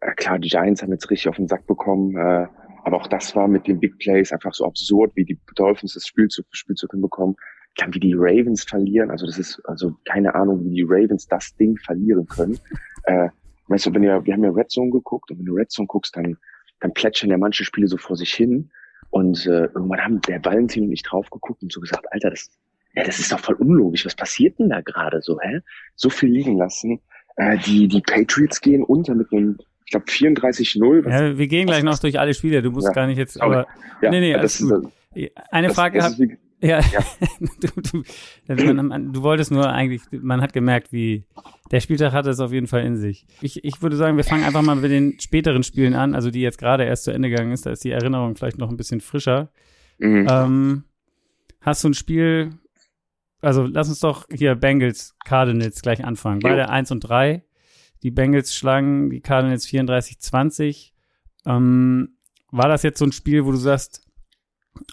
äh, klar, die Giants haben jetzt richtig auf den Sack bekommen, äh, aber auch das war mit den Big Plays einfach so absurd, wie die Dolphins das Spiel zu Spielzug hinbekommen. Dann wie die Ravens verlieren, also das ist also keine Ahnung, wie die Ravens das Ding verlieren können. Äh, weißt du, wenn ihr, wir haben ja Red Zone geguckt und wenn du Red Zone guckst, dann dann plätschern ja manche Spiele so vor sich hin und äh, irgendwann haben der Valentin und ich drauf geguckt und so gesagt, Alter, das, ja, das ist doch voll unlogisch. Was passiert denn da gerade so, hä? So viel liegen lassen. Äh, die, die Patriots gehen unter mit einem, ich glaube, 34-0. Was- Ja, wir gehen gleich noch durch alle Spiele. Du musst Ja, gar nicht jetzt, aber ja, nee, nee, das, ist, eine das, Frage das hab, ist wie, Ja, Ja. du, du, also man, man, du wolltest nur eigentlich, man hat gemerkt, wie der Spieltag hatte es auf jeden Fall in sich. Ich, ich würde sagen, wir fangen einfach mal mit den späteren Spielen an, also die jetzt gerade erst zu Ende gegangen ist, da ist die Erinnerung vielleicht noch ein bisschen frischer. mhm. Ähm, hast du ein Spiel, also lass uns doch hier Bengals, Cardinals gleich anfangen. Jo. Beide 1 und 3. Die Bengals schlagen die Cardinals 34-20. Ähm, war das jetzt so ein Spiel, wo du sagst,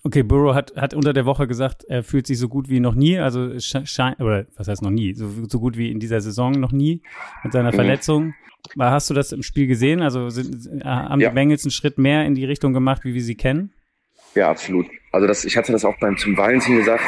okay, Burrow hat, hat unter der Woche gesagt, er fühlt sich so gut wie noch nie, also scheint, oder was heißt noch nie, so, so gut wie in dieser Saison noch nie mit seiner Mhm. Verletzung. Hast du das im Spiel gesehen? Also sind, äh, haben Ja. die Bengals einen Schritt mehr in die Richtung gemacht, wie wir sie kennen? Ja, absolut. Also das, ich hatte das auch beim zum Valentin gesagt.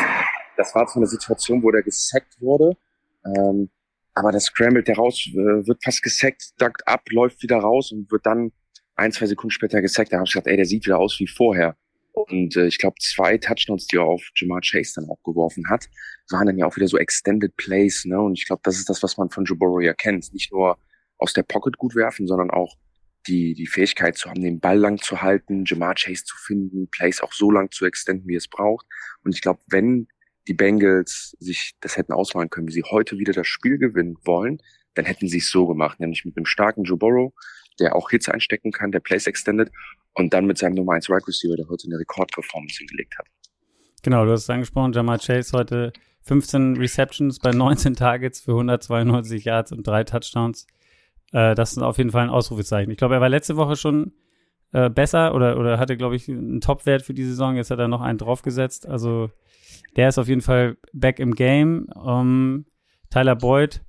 Das war zwar eine Situation, wo der gesackt wurde, ähm, aber das scrambled der raus, äh, wird fast gesackt, duckt ab, läuft wieder raus und wird dann ein, zwei Sekunden später gesackt. Da habe ich gesagt, ey, der sieht wieder aus wie vorher. Und äh, ich glaube, zwei Touchdowns, die er auf Jamar Chase dann auch geworfen hat, waren dann ja auch wieder so Extended Plays. Ne? Und ich glaube, das ist das, was man von Joe Burrow ja kennt. Nicht nur aus der Pocket gut werfen, sondern auch die, die Fähigkeit zu haben, den Ball lang zu halten, Jamar Chase zu finden, Plays auch so lang zu extenden, wie es braucht. Und ich glaube, wenn die Bengals sich das hätten ausmalen können, wie sie heute wieder das Spiel gewinnen wollen, dann hätten sie es so gemacht, nämlich mit einem starken Joe Burrow, der auch Hits einstecken kann, der Plays extended und dann mit seinem Nummer 1 Right Receiver, der heute eine Rekordperformance hingelegt hat. Genau, du hast es angesprochen, Jamal Chase heute 15 Receptions bei 19 Targets für 192 Yards und drei Touchdowns. Äh, das ist auf jeden Fall ein Ausrufezeichen. Ich glaube, er war letzte Woche schon äh, besser oder, oder hatte, glaube ich, einen Topwert für die Saison. Jetzt hat er noch einen draufgesetzt. Also der ist auf jeden Fall back im Game. Ähm, Tyler Boyd,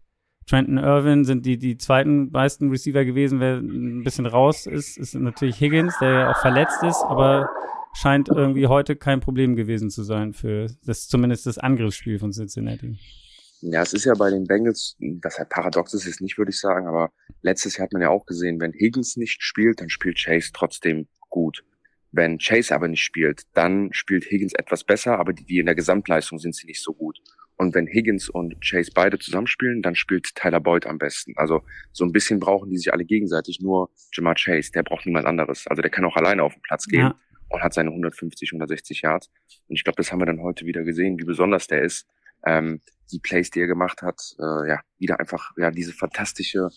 Trenton Irwin sind die, die zweiten meisten Receiver gewesen. Wer ein bisschen raus ist, ist natürlich Higgins, der ja auch verletzt ist, aber scheint irgendwie heute kein Problem gewesen zu sein für das zumindest das Angriffsspiel von Cincinnati. Ja, es ist ja bei den Bengals, das halt paradox ist es nicht, würde ich sagen, aber letztes Jahr hat man ja auch gesehen, wenn Higgins nicht spielt, dann spielt Chase trotzdem. Wenn Chase aber nicht spielt, dann spielt Higgins etwas besser, aber die, die in der Gesamtleistung sind sie nicht so gut. Und wenn Higgins und Chase beide zusammenspielen, dann spielt Tyler Boyd am besten. Also so ein bisschen brauchen die sich alle gegenseitig, nur Jamar Chase, der braucht niemand anderes. Also der kann auch alleine auf den Platz gehen Ja. und hat seine 150, 160 Yards. Und ich glaube, das haben wir dann heute wieder gesehen, wie besonders der ist. Ähm, die Plays, die er gemacht hat, äh, ja, wieder einfach, ja, diese fantastische,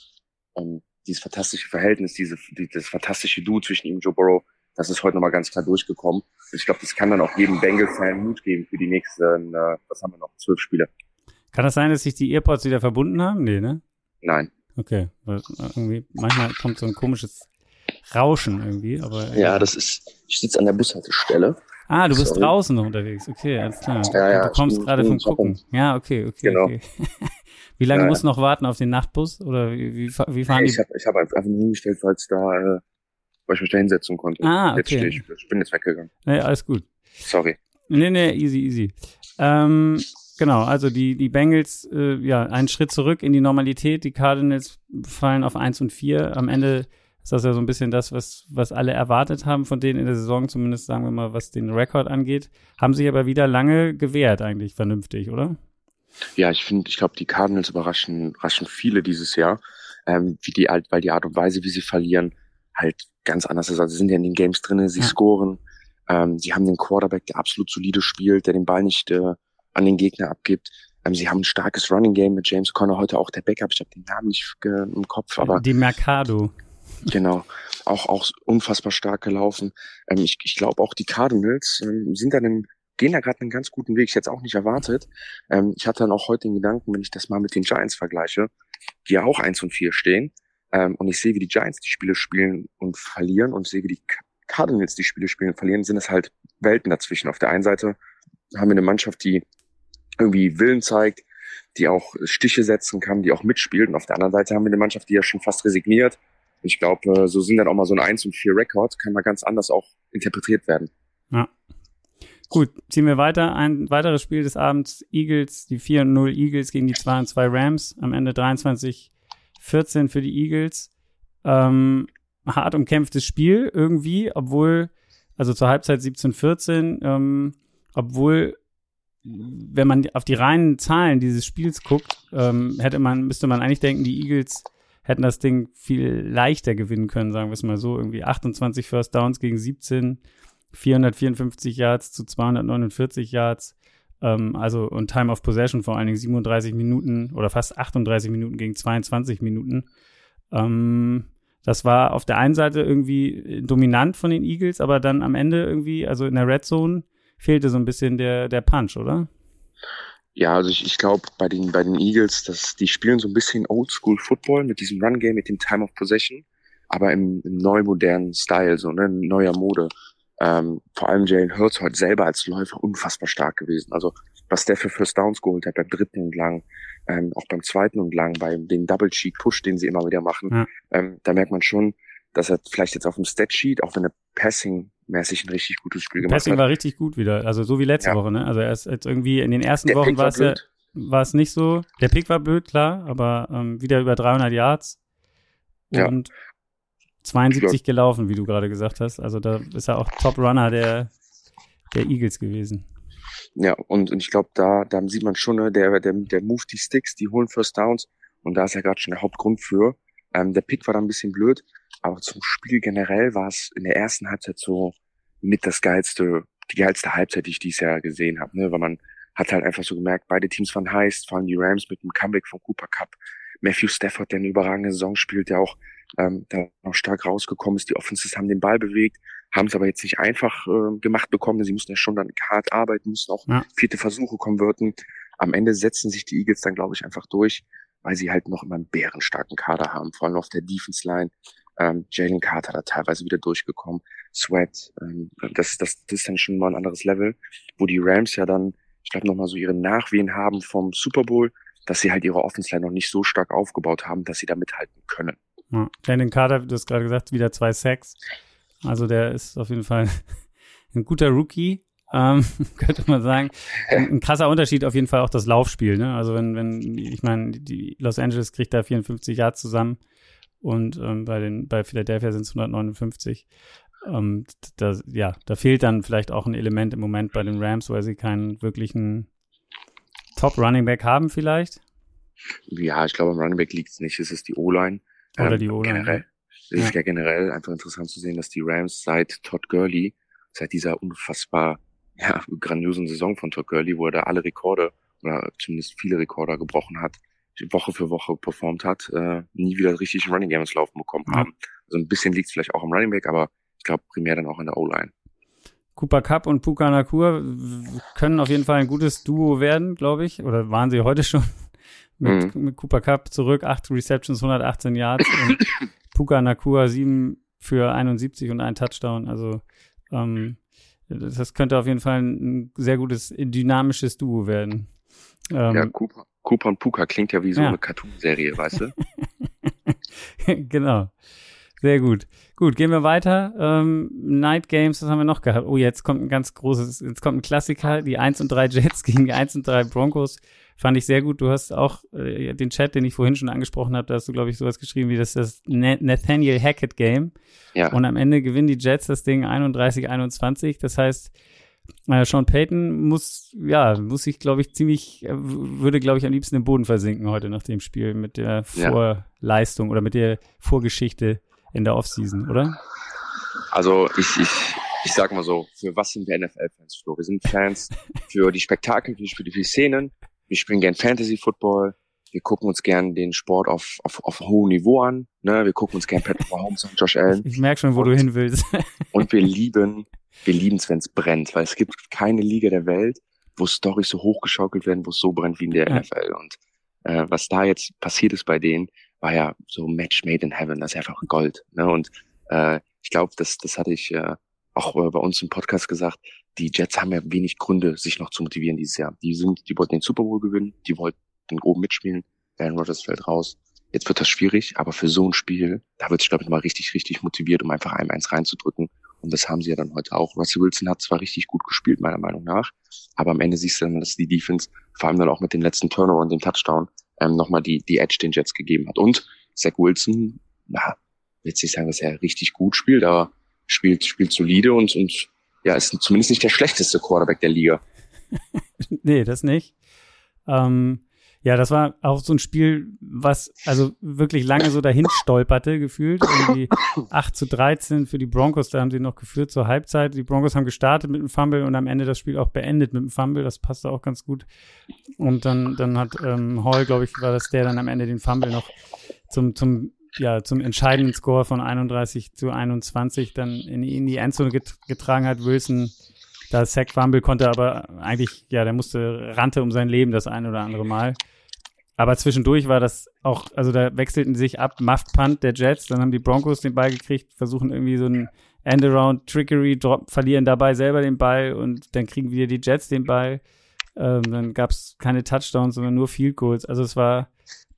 ähm, dieses fantastische Verhältnis, diese, die, das fantastische Duo zwischen ihm und Joe Burrow, das ist heute nochmal ganz klar durchgekommen. Ich glaube, das kann dann auch jedem Bengal-Fan Mut geben für die nächsten, äh, was haben wir noch, zwölf Spiele. Kann das sein, dass sich die Earpods wieder verbunden haben? Nee, ne? Nein. Okay. Weil irgendwie, manchmal kommt so ein komisches Rauschen irgendwie, aber. Ja, das ist, ich sitze an der Bushaltestelle. Ah, du bist sorry. draußen noch unterwegs. Okay, alles klar. Ja, ja, du kommst ich bin- gerade ich vom. Gucken. Ja, okay, okay. Genau. okay. wie lange Ja, musst du noch warten auf den Nachtbus? Oder wie, wie, wie fahren Ich die? habe ich hab einfach nur hingestellt, weil es da, äh, weil ich mich da hinsetzen konnte. Ah, Jetzt okay. stehe ich, ich bin jetzt weggegangen. Nee, alles gut. Sorry. Nee, nee, easy, easy. Ähm, genau, also die, die Bengals, äh, ja, einen Schritt zurück in die Normalität. Die Cardinals fallen auf 1 und 4. Am Ende ist das ja so ein bisschen das, was, was alle erwartet haben von denen in der Saison, zumindest sagen wir mal, was den Rekord angeht. Haben sich aber wieder lange gewehrt, eigentlich vernünftig, oder? Ja, ich finde, ich glaube, die Cardinals überraschen, überraschen viele dieses Jahr. ähm, wie die weil die Art und Weise, wie sie verlieren, halt ganz anders ist. Also sie sind ja in den Games drinne, sie ja. scoren, ähm, sie haben den Quarterback, der absolut solide spielt, der den Ball nicht äh, an den Gegner abgibt. Ähm, sie haben ein starkes Running Game mit James Conner, heute auch der Backup, ich habe den Namen nicht äh, im Kopf, aber. Die Mercado. Genau, auch, auch unfassbar stark gelaufen. Ähm, ich ich glaube auch die Cardinals ähm, sind dann im, gehen da gerade einen ganz guten Weg. Ich hätte es auch nicht erwartet. Ähm, ich hatte dann auch heute den Gedanken, wenn ich das mal mit den Giants vergleiche, die ja auch eins und vier stehen, ähm, und ich sehe, wie die Giants die Spiele spielen und verlieren und sehe, wie die Cardinals die Spiele spielen und verlieren, sind es halt Welten dazwischen. Auf der einen Seite haben wir eine Mannschaft, die irgendwie Willen zeigt, die auch Stiche setzen kann, die auch mitspielt. Und auf der anderen Seite haben wir eine Mannschaft, die ja schon fast resigniert. Ich glaube, so sind dann auch mal so ein 1 und 4 Rekord, kann mal ganz anders auch interpretiert werden. Ja. Gut, ziehen wir weiter. Ein weiteres Spiel des Abends, Eagles, die 4 und 0 Eagles gegen die 2 und 2 Rams. Am Ende 23 14 für die Eagles. Ähm, hart umkämpftes Spiel irgendwie, obwohl, also zur Halbzeit 17-14, ähm, obwohl wenn man auf die reinen Zahlen dieses Spiels guckt, ähm, hätte man, müsste man eigentlich denken, die Eagles hätten das Ding viel leichter gewinnen können, sagen wir es mal so. Irgendwie 28 First Downs gegen 17, 454 Yards zu 249 Yards. Ähm, also und Time of Possession vor allen Dingen 37 Minuten oder fast 38 Minuten gegen 22 Minuten. Ähm, das war auf der einen Seite irgendwie dominant von den Eagles, aber dann am Ende irgendwie, also in der Red Zone, fehlte so ein bisschen der, der Punch, oder? Ja, also ich, ich glaube bei den, bei den Eagles, dass die spielen so ein bisschen Oldschool Football mit diesem Run Game, mit dem Time of Possession, aber im, im neu modernen Style, so ne, neuer Mode. Ähm, vor allem Jalen Hurts heute selber als Läufer unfassbar stark gewesen. Also was der für First Downs geholt hat beim dritten und lang, ähm, auch beim zweiten und lang, bei dem Double Cheat Push, den sie immer wieder machen, ja. ähm, da merkt man schon, dass er vielleicht jetzt auf dem Stat Sheet, auch wenn er Passing mäßig ein richtig gutes Spiel gemacht Passing hat. war richtig gut wieder, also so wie letzte ja. Woche, ne? Also er ist jetzt irgendwie in den ersten Der Wochen war es ja, war es nicht so. Der Pick war blöd, klar, aber ähm, wieder über 300 Yards und ja. 72 gelaufen, wie du gerade gesagt hast. Also da ist er auch Top Runner der der Eagles gewesen. Ja, und, und ich glaube, da, da sieht man schon, ne, der, der, der Move die Sticks, die holen First Downs. Und da ist ja gerade schon der Hauptgrund für. Ähm, der Pick war da ein bisschen blöd, aber zum Spiel generell war es in der ersten Halbzeit so mit das geilste, die geilste Halbzeit, die ich dieses Jahr gesehen habe, ne? weil man hat halt einfach so gemerkt, beide Teams waren heiß, vor allem die Rams mit dem Comeback von Cooper Cup. Matthew Stafford, der eine überragende Saison spielt, der auch ähm, da noch stark rausgekommen ist. Die Offenses haben den Ball bewegt, haben es aber jetzt nicht einfach äh, gemacht bekommen. Sie mussten ja schon dann hart arbeiten, mussten auch ja. vierte Versuche konverten. Am Ende setzen sich die Eagles dann, glaube ich, einfach durch, weil sie halt noch immer einen bärenstarken Kader haben, vor allem auf der Defense Line. Ähm, Jalen Carter da teilweise wieder durchgekommen. Sweat, ähm, das, das, das ist dann schon mal ein anderes Level, wo die Rams ja dann, ich glaube, nochmal so ihre Nachwehen haben vom Super Bowl, dass sie halt ihre Offense Line noch nicht so stark aufgebaut haben, dass sie da mithalten können. Ja. Jalen Carter, du hast gerade gesagt, wieder zwei Sacks. Also der ist auf jeden Fall ein guter Rookie, ähm, könnte man sagen. Ein, ein, krasser Unterschied auf jeden Fall auch das Laufspiel. Ne? Also wenn, wenn, ich meine, die Los Angeles kriegt da 54 Yards zusammen und ähm, bei den bei Philadelphia sind es 159. Ähm, da, ja, da fehlt dann vielleicht auch ein Element im Moment bei den Rams, weil sie keinen wirklichen Top Running Back haben vielleicht. Ja, ich glaube, am Running Back liegt es nicht. Es ist die O-Line. Oder ähm, die O-Line. Generell, es ist ja generell einfach interessant zu sehen, dass die Rams seit Todd Gurley, seit dieser unfassbar ja, grandiosen Saison von Todd Gurley, wo er da alle Rekorde oder zumindest viele Rekorder gebrochen hat, Woche für Woche performt hat, äh, nie wieder richtig Running Games laufen bekommen ja. haben. Also ein bisschen liegt es vielleicht auch am Running Back, aber ich glaube primär dann auch in der O-Line. Cooper Cup und Puka Nakur können auf jeden Fall ein gutes Duo werden, glaube ich. Oder waren sie heute schon? Mit, mhm. mit Cooper Cup zurück, acht Receptions, 118 Yards und Puka Nakua sieben für 71 und ein Touchdown. Also ähm, das könnte auf jeden Fall ein sehr gutes, dynamisches Duo werden. Ähm, ja, Cooper, Cooper und Puka klingt ja wie so ja. eine Cartoon-Serie, weißt du? genau. Sehr gut. Gut, gehen wir weiter. Ähm, Night Games, was haben wir noch gehabt? Oh, jetzt kommt ein ganz großes, jetzt kommt ein Klassiker, die 1 und 3 Jets gegen die 1 und 3 Broncos. Fand ich sehr gut. Du hast auch äh, den Chat, den ich vorhin schon angesprochen habe, da hast du, glaube ich, sowas geschrieben wie das, das Nathaniel Hackett Game. Ja. Und am Ende gewinnen die Jets das Ding 31-21. Das heißt, äh, Sean Payton muss, ja, muss sich, glaube ich, ziemlich, äh, würde, glaube ich, am liebsten im Boden versinken heute nach dem Spiel mit der Ja. Vorleistung oder mit der Vorgeschichte in der Offseason, oder? Also ich, ich, ich sag mal so, für was sind wir NFL-Fans, Flo? Wir sind Fans für die Spektakel, für die, für die Szenen. Wir spielen gern Fantasy-Football. Wir gucken uns gern den Sport auf, auf, auf hohem Niveau an. Ne? Wir gucken uns gern Patrick Mahomes und Josh Allen. Ich merke schon, wo du hin willst. Und wir lieben, wir lieben es, wenn es brennt, weil es gibt keine Liga der Welt, wo Storys so hochgeschaukelt werden, wo es so brennt wie in der Ja. NFL. Und äh, was da jetzt passiert ist bei denen, war ja so Match made in heaven, das ist einfach Gold. Ne? Und äh, ich glaube, das, das hatte ich äh, auch äh, bei uns im Podcast gesagt, die Jets haben ja wenig Gründe, sich noch zu motivieren dieses Jahr. Die sind, die wollten den Super Bowl gewinnen, die wollten oben mitspielen, Aaron Rodgers fällt raus. Jetzt wird das schwierig, aber für so ein Spiel, da wird sich, glaube ich, mal richtig, richtig motiviert, um einfach einem eins reinzudrücken. Und das haben sie ja dann heute auch. Russell Wilson hat zwar richtig gut gespielt, meiner Meinung nach, aber am Ende siehst du dann, dass die Defense, vor allem dann auch mit dem letzten Turnover und dem Touchdown, ähm, nochmal die, die Edge den Jets gegeben hat. Und Zach Wilson, na, will nicht sagen, dass er richtig gut spielt, aber spielt, spielt solide und, und ja, ist zumindest nicht der schlechteste Quarterback der Liga. nee, das nicht. Ähm, ja, das war auch so ein Spiel, was also wirklich lange so dahin stolperte, gefühlt. Irgendwie 8 zu 13 für die Broncos, da haben sie noch geführt zur Halbzeit. Die Broncos haben gestartet mit dem Fumble und am Ende das Spiel auch beendet mit dem Fumble. Das passte auch ganz gut. Und dann, dann hat ähm, Hall, glaube ich, war das der dann am Ende den Fumble noch zum, zum, ja, zum entscheidenden Score von 31 zu 21 dann in, in die Endzone get getragen hat. Wilson da Sack Fumble konnte aber eigentlich, ja, der musste, rannte um sein Leben das ein oder andere Mal. Aber zwischendurch war das auch, also da wechselten sich ab, Muffed Punt der Jets, dann haben die Broncos den Ball gekriegt, versuchen irgendwie so einen Endaround, Trickery, drop, verlieren dabei selber den Ball und dann kriegen wieder die Jets den Ball. Ähm, dann gab es keine Touchdowns, sondern nur Field Goals. Also es war,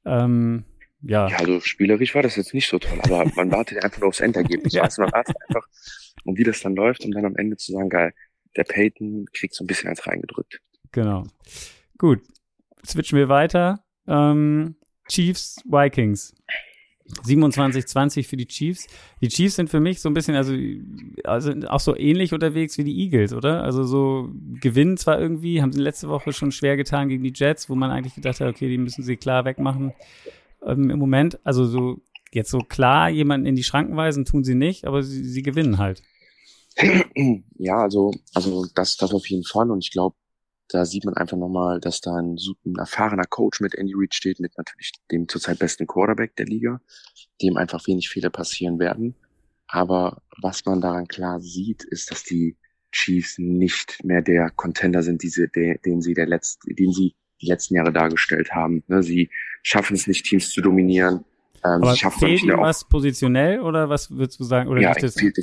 ähm, ja, Ja, also spielerisch war das jetzt nicht so toll, aber man wartet einfach nur aufs Endergebnis. Ja. Also man wartet einfach, um wie das dann läuft, um dann am Ende zu sagen, geil, der Peyton kriegt so ein bisschen eins reingedrückt. Genau. Gut. Switchen wir weiter. Ähm, Chiefs, Vikings. 27-20 für die Chiefs. Die Chiefs sind für mich so ein bisschen, also, also auch so ähnlich unterwegs wie die Eagles, oder? Also so gewinnen zwar irgendwie, haben sie letzte Woche schon schwer getan gegen die Jets, wo man eigentlich gedacht hat, okay, die müssen sie klar wegmachen. Ähm, Im Moment, also so jetzt so klar jemanden in die Schranken weisen, tun sie nicht, aber sie, sie gewinnen halt. Ja, also, also das, das auf jeden Fall. Und ich glaube, da sieht man einfach nochmal, dass da ein, ein erfahrener Coach mit Andy Reid steht, mit natürlich dem zurzeit besten Quarterback der Liga, dem einfach wenig Fehler passieren werden. Aber was man daran klar sieht, ist, dass die Chiefs nicht mehr der Contender sind, diese, der, den sie der letzten, den sie die letzten Jahre dargestellt haben. Ne, Sie schaffen es nicht, Teams zu dominieren. Ähm, Aber sie schaffen fehlt ihnen auch was positionell oder was würdest du sagen? Oder ja, ihm fehlt,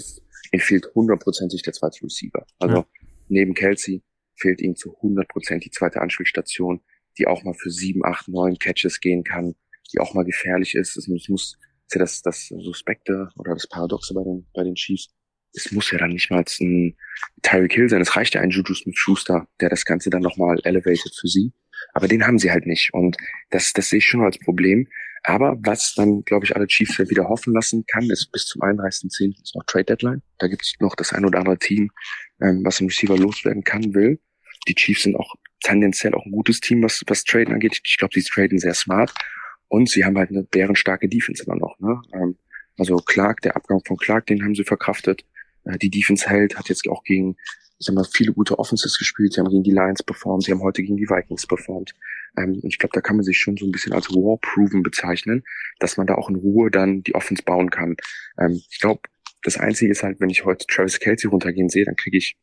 ihm fehlt hundertprozentig der zweite Receiver. Also Ja. neben Kelsey fehlt ihm zu hundertprozent die zweite Anspielstation, die auch mal für sieben, acht, neun Catches gehen kann, die auch mal gefährlich ist. Es muss, muss ja das, das Suspekte oder das Paradoxe bei den, bei den Chiefs. Es muss ja dann nicht mal ein Tyreek Hill sein. Es reicht ja ein Juju Smith-Schuster, der das Ganze dann nochmal elevated für sie. Aber den haben sie halt nicht. Und das, das sehe ich schon als Problem. Aber was dann, glaube ich, alle Chiefs wieder hoffen lassen kann, ist bis zum 31.10. ist noch Trade Deadline. Da gibt es noch das ein oder andere Team, ähm, was im Receiver loswerden kann, will. Die Chiefs sind auch tendenziell auch ein gutes Team, was, was Traden angeht. Ich glaube, sie traden sehr smart. Und sie haben halt eine bärenstarke Defense immer noch. Ne? Ähm, also Clark, der Abgang von Clark, den haben sie verkraftet. Äh, die Defense hält, hat jetzt auch gegen, ich sag mal, viele gute Offenses gespielt. Sie haben gegen die Lions performt, sie haben heute gegen die Vikings performt. Ähm, und ich glaube, da kann man sich schon so ein bisschen als War-Proven bezeichnen, dass man da auch in Ruhe dann die Offense bauen kann. Ähm, ich glaube, das Einzige ist halt, wenn ich heute Travis Kelsey runtergehen sehe, dann kriege ich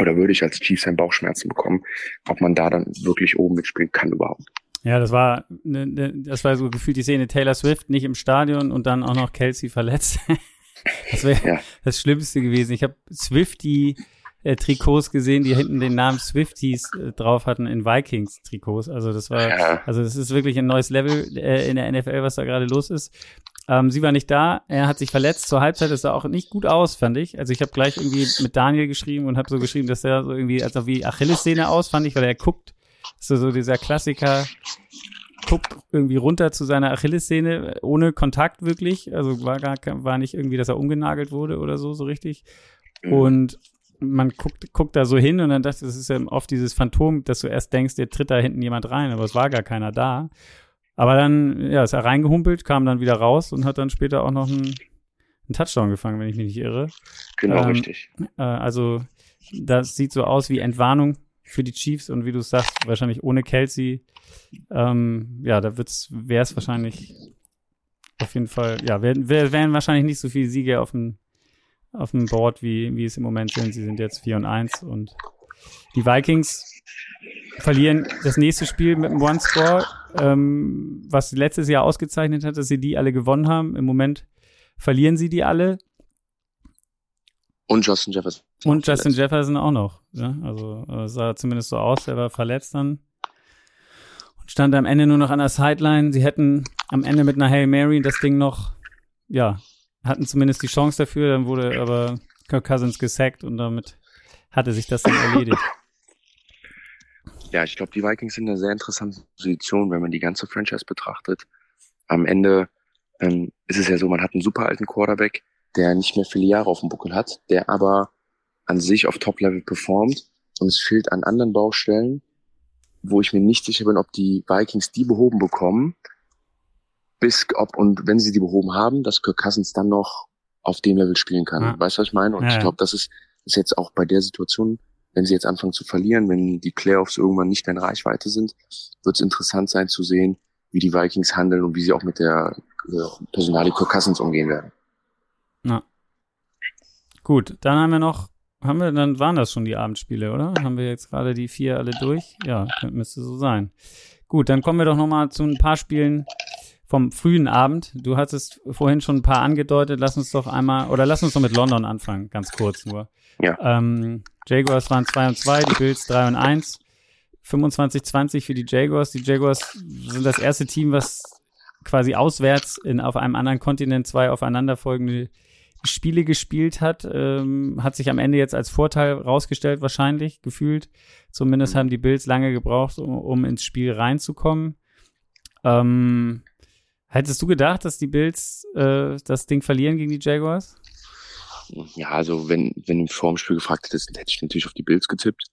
oder würde ich als Chiefs ein Bauchschmerzen bekommen, ob man da dann wirklich oben mitspielen kann überhaupt. Ja, das war, ne, ne, das war so gefühlt die Szene Taylor Swift nicht im Stadion und dann auch noch Kelsey verletzt. das wäre Ja. das Schlimmste gewesen. Ich habe Swifty äh, Trikots gesehen, die hinten den Namen Swifties äh, drauf hatten in Vikings Trikots. Also das war, Ja. also das ist wirklich ein neues Level äh, in der NFL, was da gerade los ist. Ähm, sie war nicht da, er hat sich verletzt zur Halbzeit, das sah auch nicht gut aus, fand ich. Also ich habe gleich irgendwie mit Daniel geschrieben und habe so geschrieben, dass er so irgendwie, als ob wie Achillessehne aus, fand ich, weil er guckt. So, so dieser Klassiker, guckt irgendwie runter zu seiner Achillessehne, ohne Kontakt wirklich. Also war gar war nicht irgendwie, dass er umgenagelt wurde oder so, so richtig. Mhm. Und man guckt, guckt da so hin und dann dachte ich, das ist ja oft dieses Phantom, dass du erst denkst, der tritt da hinten jemand rein, aber es war gar keiner da. Aber dann, ja, ist er reingehumpelt, kam dann wieder raus und hat dann später auch noch einen, einen Touchdown gefangen, wenn ich mich nicht irre. Genau, Ähm, richtig. Äh, also, das sieht so aus wie Entwarnung für die Chiefs und wie du es sagst, wahrscheinlich ohne Kelsey. Ähm, ja, da wird's, wäre es wahrscheinlich auf jeden Fall, ja, wären wär, wären wahrscheinlich nicht so viele Siege auf dem, auf dem Board, wie, wie es im Moment sind. Sie sind jetzt 4 und 1 und die Vikings verlieren das nächste Spiel mit einem One-Score, ähm, was letztes Jahr ausgezeichnet hat, dass sie die alle gewonnen haben. Im Moment verlieren sie die alle. Und Justin Jefferson. Und Justin Jefferson auch noch. Ja? Also äh, sah zumindest so aus, er war verletzt dann. Und stand am Ende nur noch an der Sideline. Sie hätten am Ende mit einer Hail Mary das Ding noch, ja, hatten zumindest die Chance dafür. Dann wurde aber Kirk Cousins gesackt und damit hatte sich das dann erledigt. Ja, ich glaube, die Vikings sind in einer sehr interessanten Position, wenn man die ganze Franchise betrachtet. Am Ende ähm, ist es ja so, man hat einen super alten Quarterback, der nicht mehr viele Jahre auf dem Buckel hat, der aber an sich auf Top-Level performt und es fehlt an anderen Baustellen, wo ich mir nicht sicher bin, ob die Vikings die behoben bekommen, bis ob und wenn sie die behoben haben, dass Kirk Cousins dann noch auf dem Level spielen kann. Ja. Weißt du, was ich meine? Und Ja, ich glaube, das ist, ist jetzt auch bei der Situation, wenn sie jetzt anfangen zu verlieren, wenn die Playoffs irgendwann nicht mehr in Reichweite sind, wird es interessant sein zu sehen, wie die Vikings handeln und wie sie auch mit der äh, Personalie Kirk Cousins umgehen werden. Gut, dann haben wir noch, haben wir, dann waren das schon die Abendspiele, oder? Haben wir jetzt gerade die vier alle durch? Ja, müsste so sein. Gut, dann kommen wir doch noch mal zu ein paar Spielen vom frühen Abend. Du hattest vorhin schon ein paar angedeutet. Lass uns doch einmal, oder lass uns doch mit London anfangen, ganz kurz nur. Ja. Ähm, Jaguars waren 2 und 2, die Bills 3 und 1. 25-20 für die Jaguars. Die Jaguars sind das erste Team, was quasi auswärts in, auf einem anderen Kontinent zwei aufeinanderfolgende Spiele gespielt hat, ähm, hat sich am Ende jetzt als Vorteil rausgestellt, wahrscheinlich, gefühlt. Zumindest haben die Bills lange gebraucht, um, um ins Spiel reinzukommen. Ähm, hättest du gedacht, dass die Bills äh, das Ding verlieren gegen die Jaguars? Ja, also wenn, wenn du vor dem Spiel gefragt hättest, hätte ich natürlich auf die Bills getippt,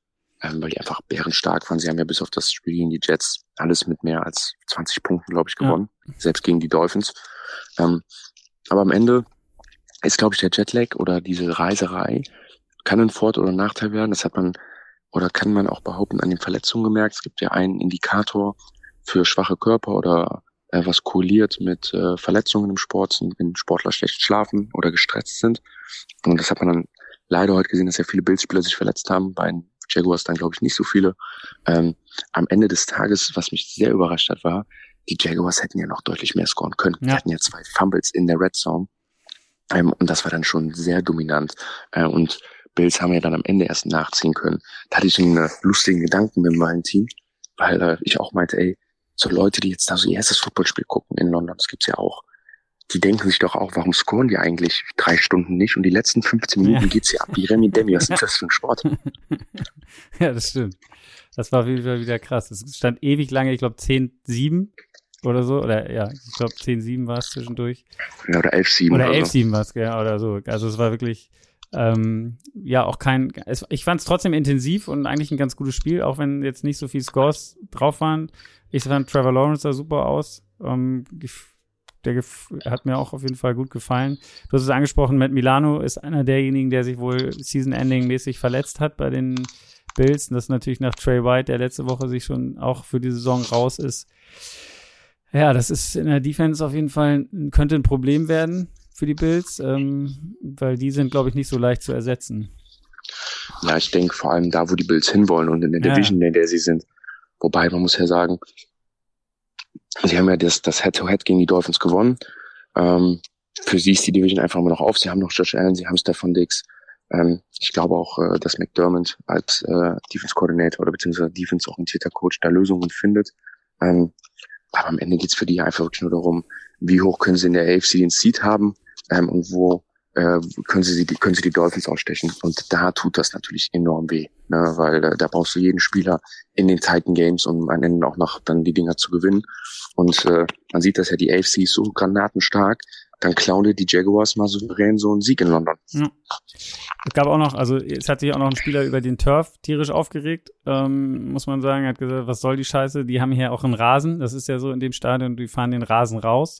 ähm, weil die einfach bärenstark waren. Sie haben ja bis auf das Spiel gegen die Jets alles mit mehr als 20 Punkten, glaube ich, Ja. gewonnen. Selbst gegen die Dolphins. Ähm, aber am Ende ist, glaube ich, der Jetlag oder diese Reiserei kann ein Fort- oder Nachteil werden. Das hat man oder kann man auch behaupten an den Verletzungen gemerkt. Es gibt ja einen Indikator für schwache Körper oder äh, was korreliert mit äh, Verletzungen im Sport, wenn Sportler schlecht schlafen oder gestresst sind. Und das hat man dann leider heute gesehen, dass ja viele Bildspieler sich verletzt haben. Bei den Jaguars dann, glaube ich, nicht so viele. Ähm, am Ende des Tages, was mich sehr überrascht hat, war, die Jaguars hätten ja noch deutlich mehr scoren können. Die Ja. hatten ja zwei Fumbles in der Red Zone. Ähm, und das war dann schon sehr dominant. Äh, und Bills haben ja dann am Ende erst nachziehen können. Da hatte ich einen äh, lustigen Gedanken mit meinem Team, weil äh, ich auch meinte, ey, so Leute, die jetzt da so ihr erstes Footballspiel gucken in London, das gibt's ja auch, die denken sich doch auch, warum scoren die eigentlich drei Stunden nicht und die letzten 15 Minuten Ja. geht's hier ab wie Remy Demi, was ist das für ein Sport? ja, das stimmt. Das war wieder, wieder krass. Es stand ewig lange, ich glaube 10-7 oder so. Oder ja, ich glaube 10-7 war es zwischendurch. Ja, oder 11-7 Oder oder, so. 11-7 war es, ja, oder so. Also es war wirklich, ähm, ja, auch kein, es, ich fand es trotzdem intensiv und eigentlich ein ganz gutes Spiel, auch wenn jetzt nicht so viel Scores drauf waren. Ich fand Trevor Lawrence sah super aus. Ähm, der hat mir auch auf jeden Fall gut gefallen. Du hast es angesprochen, Matt Milano ist einer derjenigen, der sich wohl Season-Ending-mäßig verletzt hat bei den Bills. Und das natürlich nach Trey White, der letzte Woche sich schon auch für die Saison raus ist. Ja, das ist in der Defense auf jeden Fall, könnte ein Problem werden für die Bills, ähm, weil die sind, glaube ich, nicht so leicht zu ersetzen. Ja, ich denke vor allem da, wo die Bills hinwollen und in der Ja. Division, in der sie sind. Wobei, man muss ja sagen, sie haben ja das, das Head-to-Head gegen die Dolphins gewonnen. Ähm, für sie ist die Division einfach immer noch auf. Sie haben noch Josh Allen, sie haben Stefan Diggs. Ähm, ich glaube auch, äh, dass McDermott als äh, Defense-Coordinator oder beziehungsweise defense-orientierter Coach da Lösungen findet. Ähm, aber am Ende geht's für die einfach wirklich nur darum, wie hoch können sie in der AFC den Seed haben ähm, und wo äh, können sie die können sie die Dolphins ausstechen und da tut das natürlich enorm weh, ne? weil äh, da brauchst du jeden Spieler in den Titan Games, um am Ende auch noch dann die Dinger zu gewinnen und äh, man sieht, dass ja die AFC ist so granatenstark, dann klauen die Jaguars mal souverän so einen Sieg in London. es gab auch noch, also es hat sich auch noch ein Spieler über den Turf tierisch aufgeregt, ähm, muss man sagen. Er hat gesagt, was soll die Scheiße? Die haben hier auch einen Rasen. Das ist ja so in dem Stadion, die fahren den Rasen raus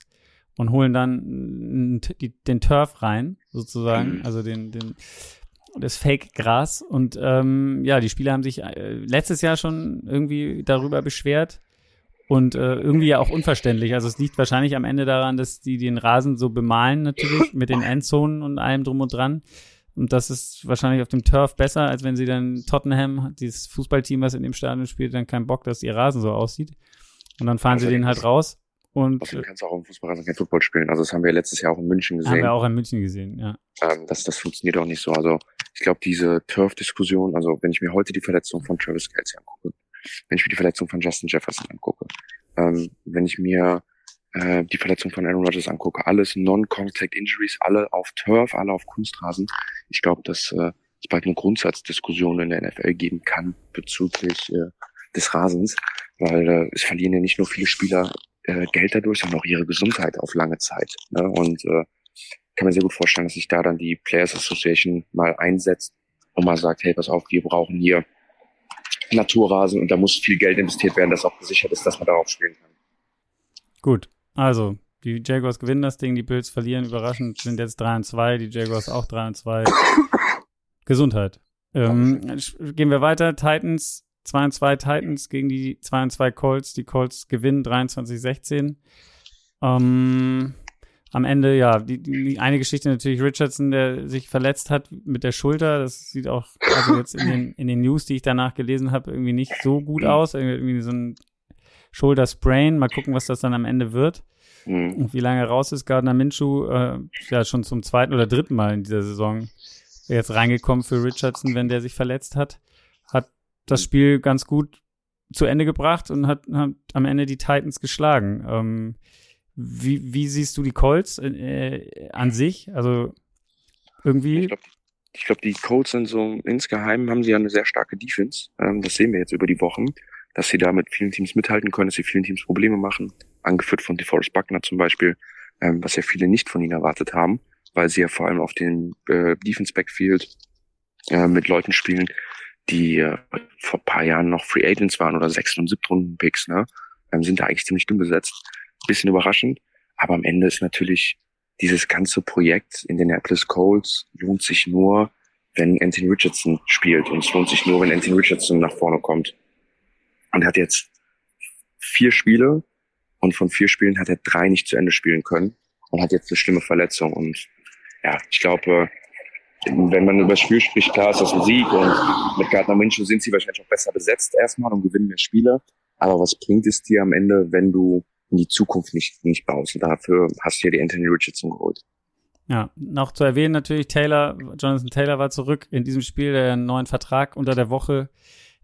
und holen dann die, den Turf rein, sozusagen. Also den, den das Fake-Gras. Und ähm, ja, die Spieler haben sich äh, letztes Jahr schon irgendwie darüber beschwert. Und äh, irgendwie ja auch unverständlich. Also es liegt wahrscheinlich am Ende daran, dass die den Rasen so bemalen natürlich mit den Endzonen und allem drum und dran. Und das ist wahrscheinlich auf dem Turf besser, als wenn sie dann Tottenham, dieses Fußballteam, was in dem Stadion spielt, dann keinen Bock, dass ihr Rasen so aussieht. Und dann fahren also sie den halt raus. Und Außerdem kannst du auch im Fußballrasen kein Football spielen. Also das haben wir letztes Jahr auch in München gesehen. Haben wir auch in München gesehen, ja. Ähm, das, das funktioniert auch nicht so. Also ich glaube, diese Turf-Diskussion, also wenn ich mir heute die Verletzung von Travis Kelsey angucke, wenn ich mir die Verletzung von Justin Jefferson angucke, ähm, wenn ich mir äh, die Verletzung von Aaron Rodgers angucke, alles Non-Contact Injuries, alle auf Turf, alle auf Kunstrasen. Ich glaube, dass äh, es bald eine Grundsatzdiskussion in der NFL geben kann bezüglich äh, des Rasens, weil äh, es verlieren ja nicht nur viele Spieler äh, Geld dadurch, sondern auch ihre Gesundheit auf lange Zeit. Ne? Und äh, kann mir sehr gut vorstellen, dass sich da dann die Players Association mal einsetzt und mal sagt, hey, pass auf, wir brauchen hier Naturrasen und da muss viel Geld investiert werden, dass auch gesichert ist, dass man darauf spielen kann. Gut, also die Jaguars gewinnen das Ding, die Bills verlieren überraschend, sind jetzt 3 und 2, die Jaguars auch 3 und 2. Gesundheit. Ähm, gehen wir weiter. Titans 2 und 2 Titans gegen die 2 und 2 Colts. Die Colts gewinnen 23-16. Ähm, am Ende, ja, die, die, eine Geschichte natürlich Richardson, der sich verletzt hat mit der Schulter. Das sieht auch, also jetzt in den, in den News, die ich danach gelesen habe, irgendwie nicht so gut mhm. aus. Irgendwie so ein Shoulder Sprain. Mal gucken, was das dann am Ende wird. Mhm. Und wie lange raus ist Gardner Minshew, äh, ja, schon zum zweiten oder dritten Mal in dieser Saison jetzt reingekommen für Richardson, wenn der sich verletzt hat. Hat das Spiel ganz gut zu Ende gebracht und hat, hat am Ende die Titans geschlagen. Ähm, wie, wie siehst du die Colts äh, an sich? Also irgendwie. Ich glaube, glaub, die Colts sind so insgeheim haben sie ja eine sehr starke Defense. Ähm, das sehen wir jetzt über die Wochen, dass sie da mit vielen Teams mithalten können, dass sie vielen Teams Probleme machen. Angeführt von DeForest Buckner zum Beispiel, ähm, was ja viele nicht von ihnen erwartet haben, weil sie ja vor allem auf den äh, Defense Backfield äh, mit Leuten spielen, die äh, vor paar Jahren noch Free Agents waren oder sechs und siebten Runden Picks, ne, ähm, sind da eigentlich ziemlich dünn besetzt bisschen überraschend. Aber am Ende ist natürlich dieses ganze Projekt in den Indianapolis Colts lohnt sich nur, wenn Anthony Richardson spielt. Und es lohnt sich nur, wenn Anthony Richardson nach vorne kommt. Und er hat jetzt vier Spiele und von vier Spielen hat er drei nicht zu Ende spielen können und hat jetzt eine schlimme Verletzung. Und ja, ich glaube, wenn man über Spiel spricht, klar ist das ein Sieg und mit Gardner Minshew sind sie wahrscheinlich auch besser besetzt erstmal und gewinnen mehr Spiele. Aber was bringt es dir am Ende, wenn du in die Zukunft nicht, nicht baust. Und dafür hast du ja die Anthony Richardson geholt. Ja, noch zu erwähnen natürlich, Taylor, Jonathan Taylor war zurück in diesem Spiel, der einen neuen Vertrag unter der Woche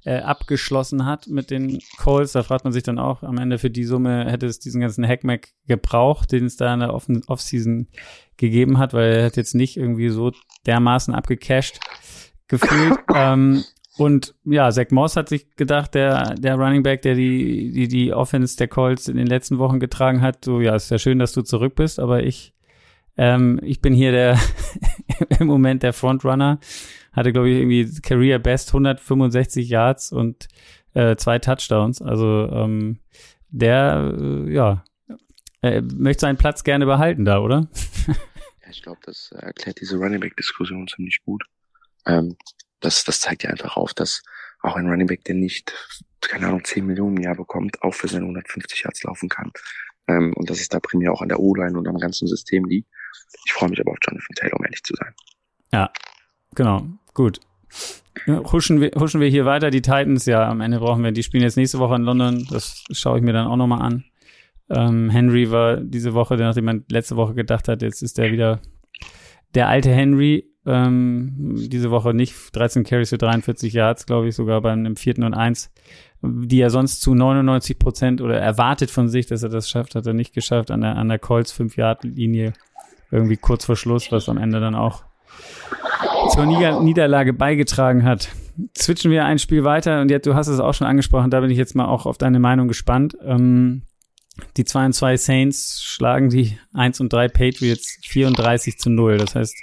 äh, abgeschlossen hat mit den Colts. Da fragt man sich dann auch, am Ende für die Summe hätte es diesen ganzen Hackmack gebraucht, den es da in der Offseason gegeben hat, weil er hat jetzt nicht irgendwie so dermaßen abgecashed gefühlt. ähm, und ja, Zach Moss hat sich gedacht, der, der Running Back, der die, die, die Offense der Colts in den letzten Wochen getragen hat, so, ja, ist ja schön, dass du zurück bist, aber ich, ähm, ich bin hier der, im Moment der Frontrunner. Hatte, glaube ich, irgendwie Career Best 165 Yards und äh, zwei Touchdowns. Also, ähm, der, äh, ja, äh, möchte seinen Platz gerne behalten da, oder? ich glaube, das erklärt diese Running Back-Diskussion ziemlich gut. Ähm, das, das zeigt ja einfach auf, dass auch ein Running Back, der nicht, keine Ahnung, 10 Millionen im Jahr bekommt, auch für seine 150 Yards laufen kann. Ähm, und dass es da primär auch an der O-Line und am ganzen System liegt. Ich freue mich aber auf Jonathan Taylor, um ehrlich zu sein. Ja, genau. Gut. huschen, wir, huschen wir hier weiter. Die Titans, ja, am Ende brauchen wir, die spielen jetzt nächste Woche in London. Das schaue ich mir dann auch nochmal an. Ähm, Henry war diese Woche, nachdem man letzte Woche gedacht hat, jetzt ist der wieder der alte Henry. Ähm, diese Woche nicht 13 Carries für 43 Yards, glaube ich, sogar bei einem vierten und eins, die er sonst zu 99 Prozent oder erwartet von sich, dass er das schafft, hat er nicht geschafft an der, an der Colts 5 Yard Linie irgendwie kurz vor Schluss, was am Ende dann auch zur Nieder Niederlage beigetragen hat. Switchen wir ein Spiel weiter und jetzt, du hast es auch schon angesprochen, da bin ich jetzt mal auch auf deine Meinung gespannt. Ähm, die 2 und 2 Saints schlagen die 1 und 3 Patriots 34 zu 0. Das heißt,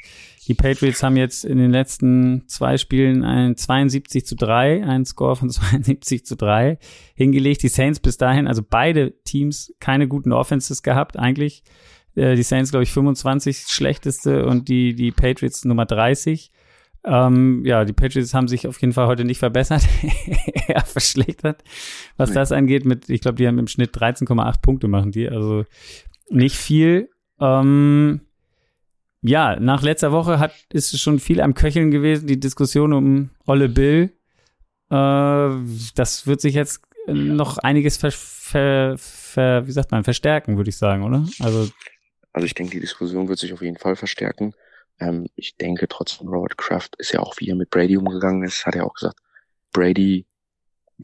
Die Patriots haben jetzt in den letzten zwei Spielen ein 72 zu 3, einen Score von 72 zu 3 hingelegt. Die Saints bis dahin, also beide Teams, keine guten Offenses gehabt eigentlich. Äh, die Saints, glaube ich, 25 schlechteste und die, die Patriots Nummer 30. Ähm, ja, die Patriots haben sich auf jeden Fall heute nicht verbessert, eher verschlechtert, was nee. das angeht. Mit, ich glaube, die haben im Schnitt 13,8 Punkte machen die, also nicht viel. Ähm, ja, nach letzter Woche hat ist schon viel am Köcheln gewesen, die Diskussion um Olle Bill. Äh, das wird sich jetzt noch einiges ver, ver, ver, wie sagt man, verstärken, würde ich sagen, oder? Also, also ich denke, die Diskussion wird sich auf jeden Fall verstärken. Ähm, ich denke trotzdem, Robert Kraft ist ja auch, wie er mit Brady umgegangen ist, hat er auch gesagt, Brady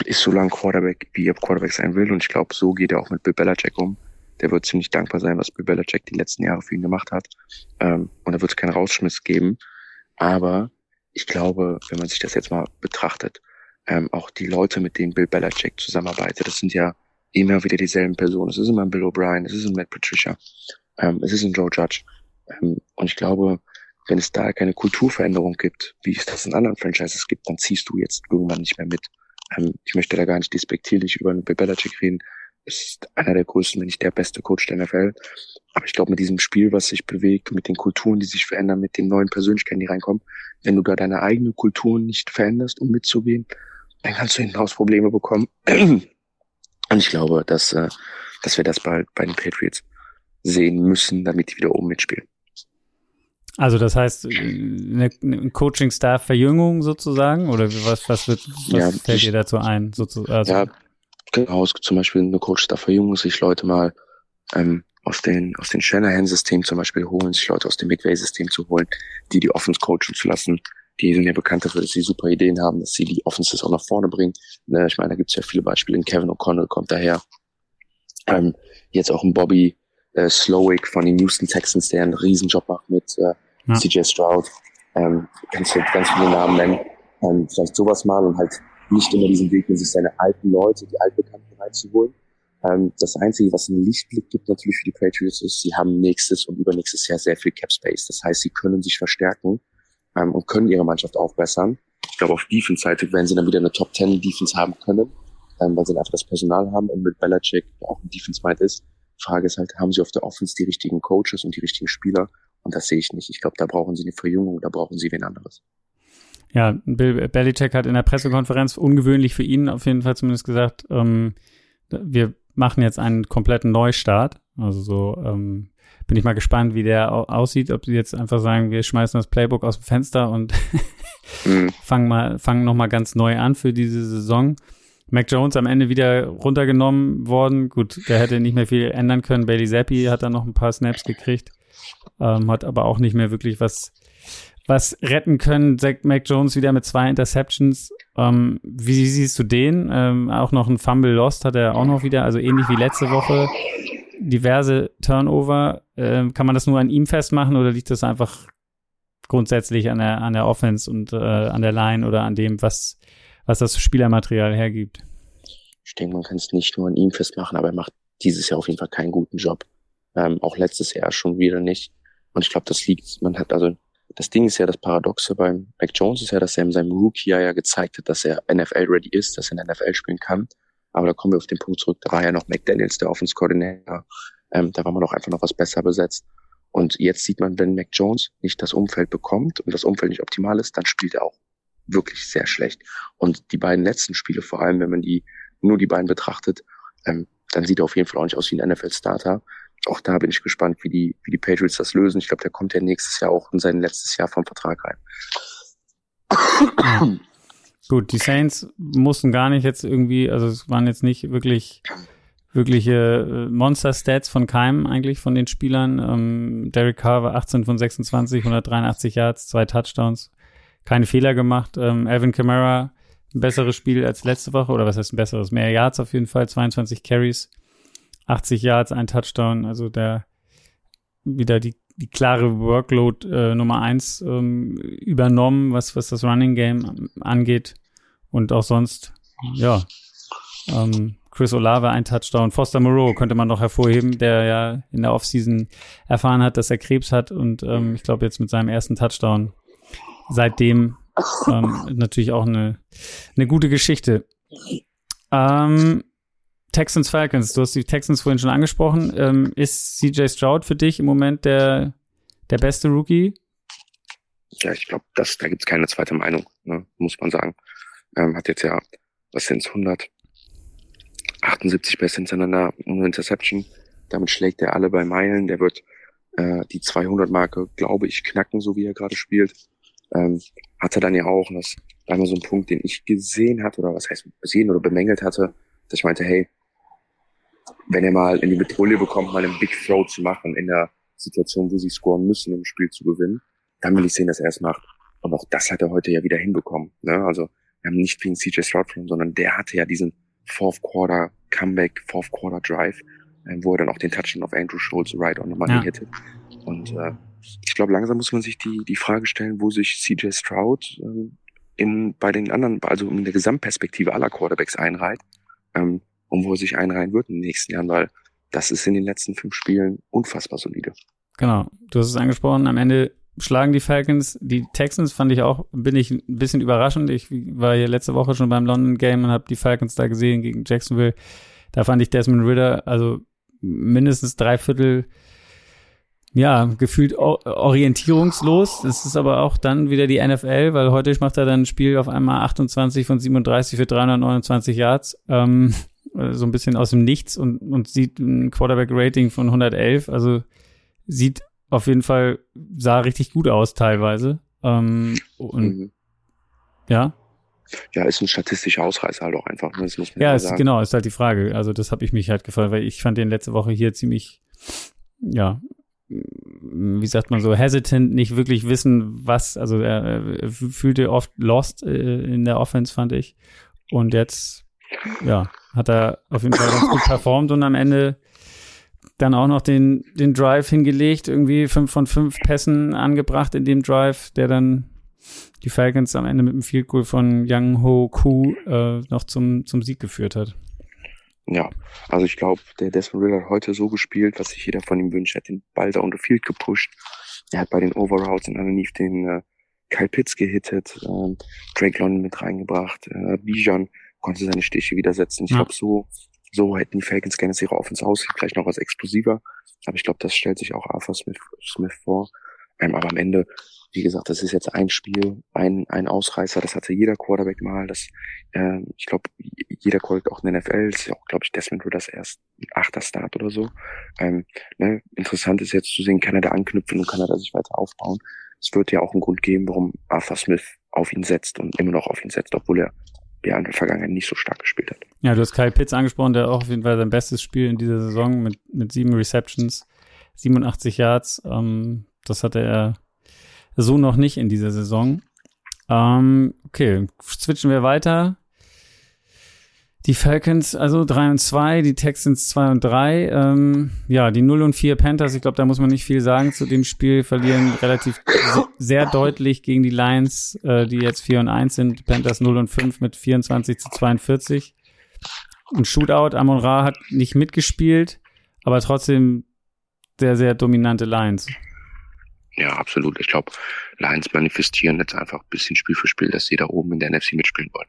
ist so lang Quarterback, wie er Quarterback sein will. Und ich glaube, so geht er auch mit Bill Belichick um. Der wird ziemlich dankbar sein, was Bill Belichick die letzten Jahre für ihn gemacht hat. Ähm, und da wird es keinen Rausschmiss geben. Aber ich glaube, wenn man sich das jetzt mal betrachtet, ähm, auch die Leute, mit denen Bill Belichick zusammenarbeitet, das sind ja immer wieder dieselben Personen. Es ist immer ein Bill O'Brien, es ist ein Matt Patricia, ähm, es ist ein Joe Judge. Ähm, und ich glaube, wenn es da keine Kulturveränderung gibt, wie es das in anderen Franchises gibt, dann ziehst du jetzt irgendwann nicht mehr mit. Ähm, ich möchte da gar nicht despektierlich über Bill Belichick reden. Ist einer der größten, wenn nicht der beste Coach der NFL. Aber ich glaube, mit diesem Spiel, was sich bewegt, mit den Kulturen, die sich verändern, mit den neuen Persönlichkeiten, die reinkommen, wenn du da deine eigene Kultur nicht veränderst, um mitzugehen, dann kannst du hinten raus Probleme bekommen. Und ich glaube, dass, äh, dass wir das bald bei den Patriots sehen müssen, damit die wieder oben mitspielen. Also das heißt, eine, eine Coaching-Staff-Verjüngung sozusagen? Oder was, was, wird, was ja, fällt dir dazu ein? Sozusagen? Also, ja, genau, zum Beispiel eine Coach-Staff-Verjüngung, sich Leute mal ähm, aus den, aus den Shanahan-System zum Beispiel holen, sich Leute aus dem McVay-System zu holen, die die Offense coachen zu lassen. Die sind ja bekannt dafür, dass sie super Ideen haben, dass sie die Offenses auch nach vorne bringen. Ne, ich meine, da gibt's ja viele Beispiele. Kevin O'Connell kommt daher. Ähm, jetzt auch ein Bobby äh, Slowick von den Houston Texans, der einen Riesenjob macht mit äh, ja. CJ Stroud, ähm, kannst du ganz viele Namen nennen, ähm, vielleicht sowas mal und halt nicht immer diesen Weg, sich seine alten Leute, die Altbekannten reinzuholen. Ähm, das Einzige, was einen Lichtblick gibt natürlich für die Patriots, ist, sie haben nächstes und übernächstes Jahr sehr viel Cap Space. Das heißt, sie können sich verstärken ähm, und können ihre Mannschaft aufbessern. Ich glaube, auf Defense-Seite werden sie dann wieder eine Top 10 Defense haben können, ähm, weil sie einfach das Personal haben und mit Belichick, der auch ein Defense-Mind ist. Frage ist halt, haben sie auf der Offense die richtigen Coaches und die richtigen Spieler? Und das sehe ich nicht. Ich glaube, da brauchen sie eine Verjüngung, da brauchen sie wen anderes. Ja, Bill Belichick hat in der Pressekonferenz ungewöhnlich für ihn auf jeden Fall zumindest gesagt, ähm, wir machen jetzt einen kompletten Neustart. Also so ähm, bin ich mal gespannt, wie der aussieht, ob sie jetzt einfach sagen, wir schmeißen das Playbook aus dem Fenster und mhm. fangen mal, fangen nochmal ganz neu an für diese Saison. Mac Jones am Ende wieder runtergenommen worden. Gut, der hätte nicht mehr viel ändern können. Bailey Zappi hat dann noch ein paar Snaps gekriegt ähm, hat aber auch nicht mehr wirklich was, was retten können. Zach Mac Jones wieder mit zwei Interceptions. Ähm, wie siehst du den? Ähm, auch noch ein Fumble Lost hat er auch noch wieder, also ähnlich wie letzte Woche. Diverse Turnover. Ähm, kann man das nur an ihm festmachen oder liegt das einfach grundsätzlich an der, an der Offense und äh, an der Line oder an dem, was, was das Spielermaterial hergibt? Ich denke, man kann es nicht nur an ihm festmachen, aber er macht dieses Jahr auf jeden Fall keinen guten Job. Ähm, auch letztes Jahr schon wieder nicht. Und ich glaube, das liegt, man hat also, das Ding ist ja, das Paradoxe beim Mac Jones ist ja, dass er in seinem Rookie-Jahr ja gezeigt hat, dass er NFL-ready ist, dass er in der NFL spielen kann. Aber da kommen wir auf den Punkt zurück, da war ja noch McDaniels, der Offense-Koordinator. Ähm, da war man doch einfach noch was besser besetzt. Und jetzt sieht man, wenn Mac Jones nicht das Umfeld bekommt und das Umfeld nicht optimal ist, dann spielt er auch wirklich sehr schlecht. Und die beiden letzten Spiele, vor allem wenn man die nur die beiden betrachtet, ähm, dann sieht er auf jeden Fall auch nicht aus wie ein NFL-Starter auch da bin ich gespannt, wie die, wie die Patriots das lösen. Ich glaube, der kommt ja nächstes Jahr auch in sein letztes Jahr vom Vertrag rein. Gut, die Saints mussten gar nicht jetzt irgendwie, also es waren jetzt nicht wirklich wirkliche äh, Monster-Stats von Keim eigentlich von den Spielern. Ähm, Derek Carr war 18 von 26, 183 Yards, zwei Touchdowns, keine Fehler gemacht. Ähm, Alvin Kamara ein besseres Spiel als letzte Woche oder was heißt ein besseres? Mehr Yards auf jeden Fall, 22 Carries. 80 Yards, ein Touchdown, also der wieder die, die klare Workload äh, Nummer eins ähm, übernommen, was, was das Running Game angeht. Und auch sonst, ja, ähm, Chris Olave ein Touchdown. Foster Moreau könnte man noch hervorheben, der ja in der Offseason erfahren hat, dass er Krebs hat und ähm, ich glaube jetzt mit seinem ersten Touchdown seitdem ähm, natürlich auch eine, eine gute Geschichte. Ähm, Texans Falcons, du hast die Texans vorhin schon angesprochen. Ähm, ist CJ Stroud für dich im Moment der, der beste Rookie? Ja, ich glaube, da gibt es keine zweite Meinung, ne, muss man sagen. Ähm, hat jetzt ja, was sind 178 Pässe hintereinander, ohne Interception. Damit schlägt er alle bei Meilen. Der wird äh, die 200-Marke, glaube ich, knacken, so wie er gerade spielt. Ähm, hat er dann ja auch, und das war immer so ein Punkt, den ich gesehen hatte, oder was heißt gesehen oder bemängelt hatte, dass ich meinte, hey, wenn er mal in die Metropole bekommt, mal einen Big Throw zu machen in der Situation, wo sie scoren müssen, um das Spiel zu gewinnen, dann will ich sehen, dass er es macht. Und auch das hat er heute ja wieder hinbekommen. Ne? Also wir haben nicht wegen CJ Stroud verloren, sondern der hatte ja diesen Fourth Quarter Comeback, Fourth Quarter Drive, äh, wo er dann auch den Touchdown auf Andrew Schultz right on the money ja. hittet. Und äh, ich glaube, langsam muss man sich die, die Frage stellen, wo sich CJ Stroud äh, in, bei den anderen, also in der Gesamtperspektive aller Quarterbacks einreiht ähm, und wo er sich einreihen wird in den nächsten Jahren, weil das ist in den letzten fünf Spielen unfassbar solide. Genau, du hast es angesprochen, am Ende schlagen die Falcons. Die Texans fand ich auch, bin ich ein bisschen überraschend. Ich war hier letzte Woche schon beim London Game und habe die Falcons da gesehen gegen Jacksonville. Da fand ich Desmond Ritter, also mindestens drei Viertel ja, gefühlt orientierungslos. Das ist aber auch dann wieder die NFL, weil heute macht er dann ein Spiel auf einmal 28 von 37 für 329 Yards. Ähm, so ein bisschen aus dem Nichts und, und sieht ein Quarterback-Rating von 111. Also sieht auf jeden Fall, sah richtig gut aus teilweise. Ähm, und mhm. ja. Ja, ist ein statistischer Ausreißer halt auch einfach. Ne? Das muss man ja, ist, genau, ist halt die Frage. Also das habe ich mich halt gefragt, weil ich fand den letzte Woche hier ziemlich, ja, wie sagt man so, hesitant, nicht wirklich wissen, was, also er, fühlte oft lost äh, in der Offense, fand ich. Und jetzt, ja, hat er auf jeden Fall ganz gut performt und am Ende dann auch noch den, den Drive hingelegt, irgendwie fünf von fünf Pässen angebracht in dem Drive, der dann die Falcons am Ende mit dem Field Goal von Young Ho Koo äh, noch zum, zum Sieg geführt hat. Ja, also ich glaube, der Desmond Ritter hat heute so gespielt, was sich jeder von ihm wünscht. Er hat den Ball da unter Field gepusht. Er hat bei den Overroutes in underneath den äh, Kyle Pitts gehittet, äh, Drake London mit reingebracht, äh, Bijan konnte seine Stiche widersetzen. Ich ja. glaube, so, so hätten die Falcons gerne ihre Offense aus, vielleicht noch als explosiver. Aber ich glaube, das stellt sich auch Arthur Smith, Smith vor. Ähm, aber am Ende wie gesagt, das ist jetzt ein Spiel, ein, ein Ausreißer, das hatte jeder Quarterback mal. Das, äh, ich glaube, jeder Quarterback auch in der NFL, ist ja auch, glaube ich, Desmond das erst achter Start oder so. Ähm, ne? Interessant ist jetzt zu sehen, kann er da anknüpfen und kann er da sich weiter aufbauen. Es wird ja auch einen Grund geben, warum Arthur Smith auf ihn setzt und immer noch auf ihn setzt, obwohl er ja in der Vergangenheit nicht so stark gespielt hat. Ja, du hast Kyle Pitts angesprochen, der auch auf jeden Fall sein bestes Spiel in dieser Saison mit, mit sieben Receptions, 87 Yards. Ähm, das hatte er so noch nicht in dieser Saison. Ähm, okay, switchen wir weiter. Die Falcons, also 3 und 2, die Texans 2 und 3. Ähm, ja, die 0 und 4 Panthers, ich glaube, da muss man nicht viel sagen zu dem Spiel, verlieren relativ sehr deutlich gegen die Lions, äh, die jetzt 4 und 1 sind. Panthers 0 und 5 mit 24 zu 42. Ein Shootout, Amon Ra hat nicht mitgespielt, aber trotzdem sehr, sehr dominante Lions. Ja, absolut. Ich glaube, Lions manifestieren jetzt einfach ein bisschen Spiel für Spiel, dass sie da oben in der NFC mitspielen wollen.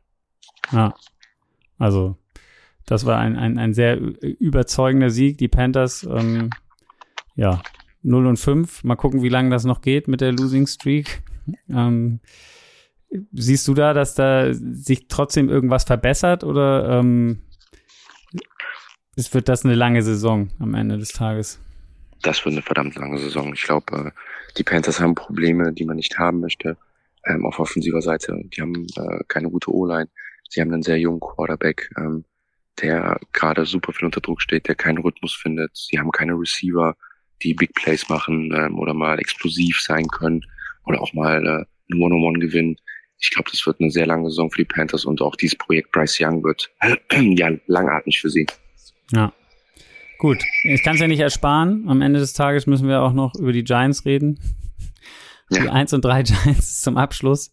Ja, also das war ein, ein, ein sehr überzeugender Sieg. Die Panthers, ähm, ja, 0 und 5. Mal gucken, wie lange das noch geht mit der Losing Streak. Ähm, siehst du da, dass da sich trotzdem irgendwas verbessert oder ähm, es wird das eine lange Saison am Ende des Tages? Das wird eine verdammt lange Saison. Ich glaube, äh, die Panthers haben Probleme, die man nicht haben möchte. Ähm, auf offensiver Seite. Die haben äh, keine gute O-Line. Sie haben einen sehr jungen Quarterback, ähm, der gerade super viel unter Druck steht, der keinen Rhythmus findet. Sie haben keine Receiver, die Big Plays machen ähm, oder mal explosiv sein können oder auch mal äh, ein One-on-One gewinnen. Ich glaube, das wird eine sehr lange Saison für die Panthers und auch dieses Projekt Bryce Young wird ja langatmig für sie. Ja. Gut, ich kann es ja nicht ersparen. Am Ende des Tages müssen wir auch noch über die Giants reden. Die ja. 1 und 3 Giants zum Abschluss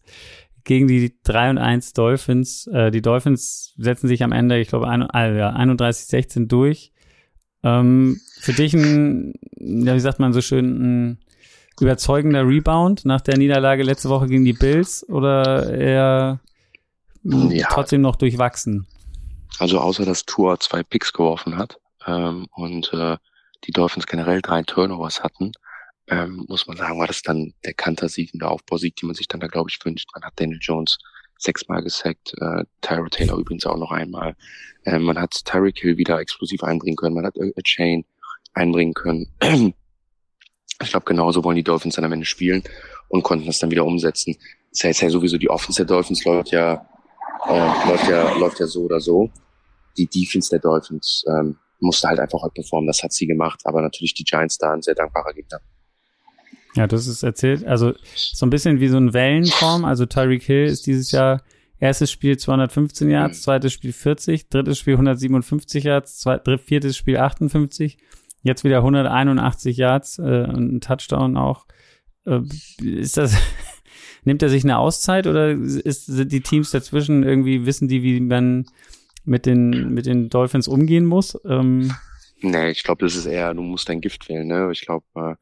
gegen die 3 und 1 Dolphins. Äh, die Dolphins setzen sich am Ende, ich glaube, äh, ja, 31-16 durch. Ähm, für dich ein, ja, wie sagt man so schön, ein überzeugender Rebound nach der Niederlage letzte Woche gegen die Bills oder eher ja. trotzdem noch durchwachsen? Also außer dass Tour zwei Picks geworfen hat ähm, und äh, die Dolphins generell drei Turnovers hatten, ähm, muss man sagen, war das dann der Kantersieg und der Aufbausieg, die man sich dann da, glaube ich, wünscht. Man hat Daniel Jones sechsmal gesackt, äh, Tyra Taylor übrigens auch noch einmal. Ähm, man hat Tyreek Hill wieder explosiv einbringen können, man hat äh, Chain einbringen können. ich glaube, genauso wollen die Dolphins dann am Ende spielen und konnten das dann wieder umsetzen. Das heißt ja sowieso, die Offense der Dolphins läuft ja, äh, läuft ja, läuft ja so oder so. Die Defense der Dolphins ähm, musste halt einfach heute performen, das hat sie gemacht, aber natürlich die Giants da ein sehr dankbarer Gegner. Ja, das ist erzählt. Also so ein bisschen wie so ein Wellenform. Also Tyreek Hill ist dieses Jahr erstes Spiel 215 Yards, mhm. zweites Spiel 40, drittes Spiel 157 Yards, zweit, viertes Spiel 58, jetzt wieder 181 Yards äh, und ein Touchdown auch. Äh, ist das nimmt er sich eine Auszeit oder ist, sind die Teams dazwischen irgendwie wissen die, wie man mit den mit den Dolphins umgehen muss? Ähm, nee, ich glaube, das ist eher, du musst dein Gift wählen. Ne? Ich glaube, äh,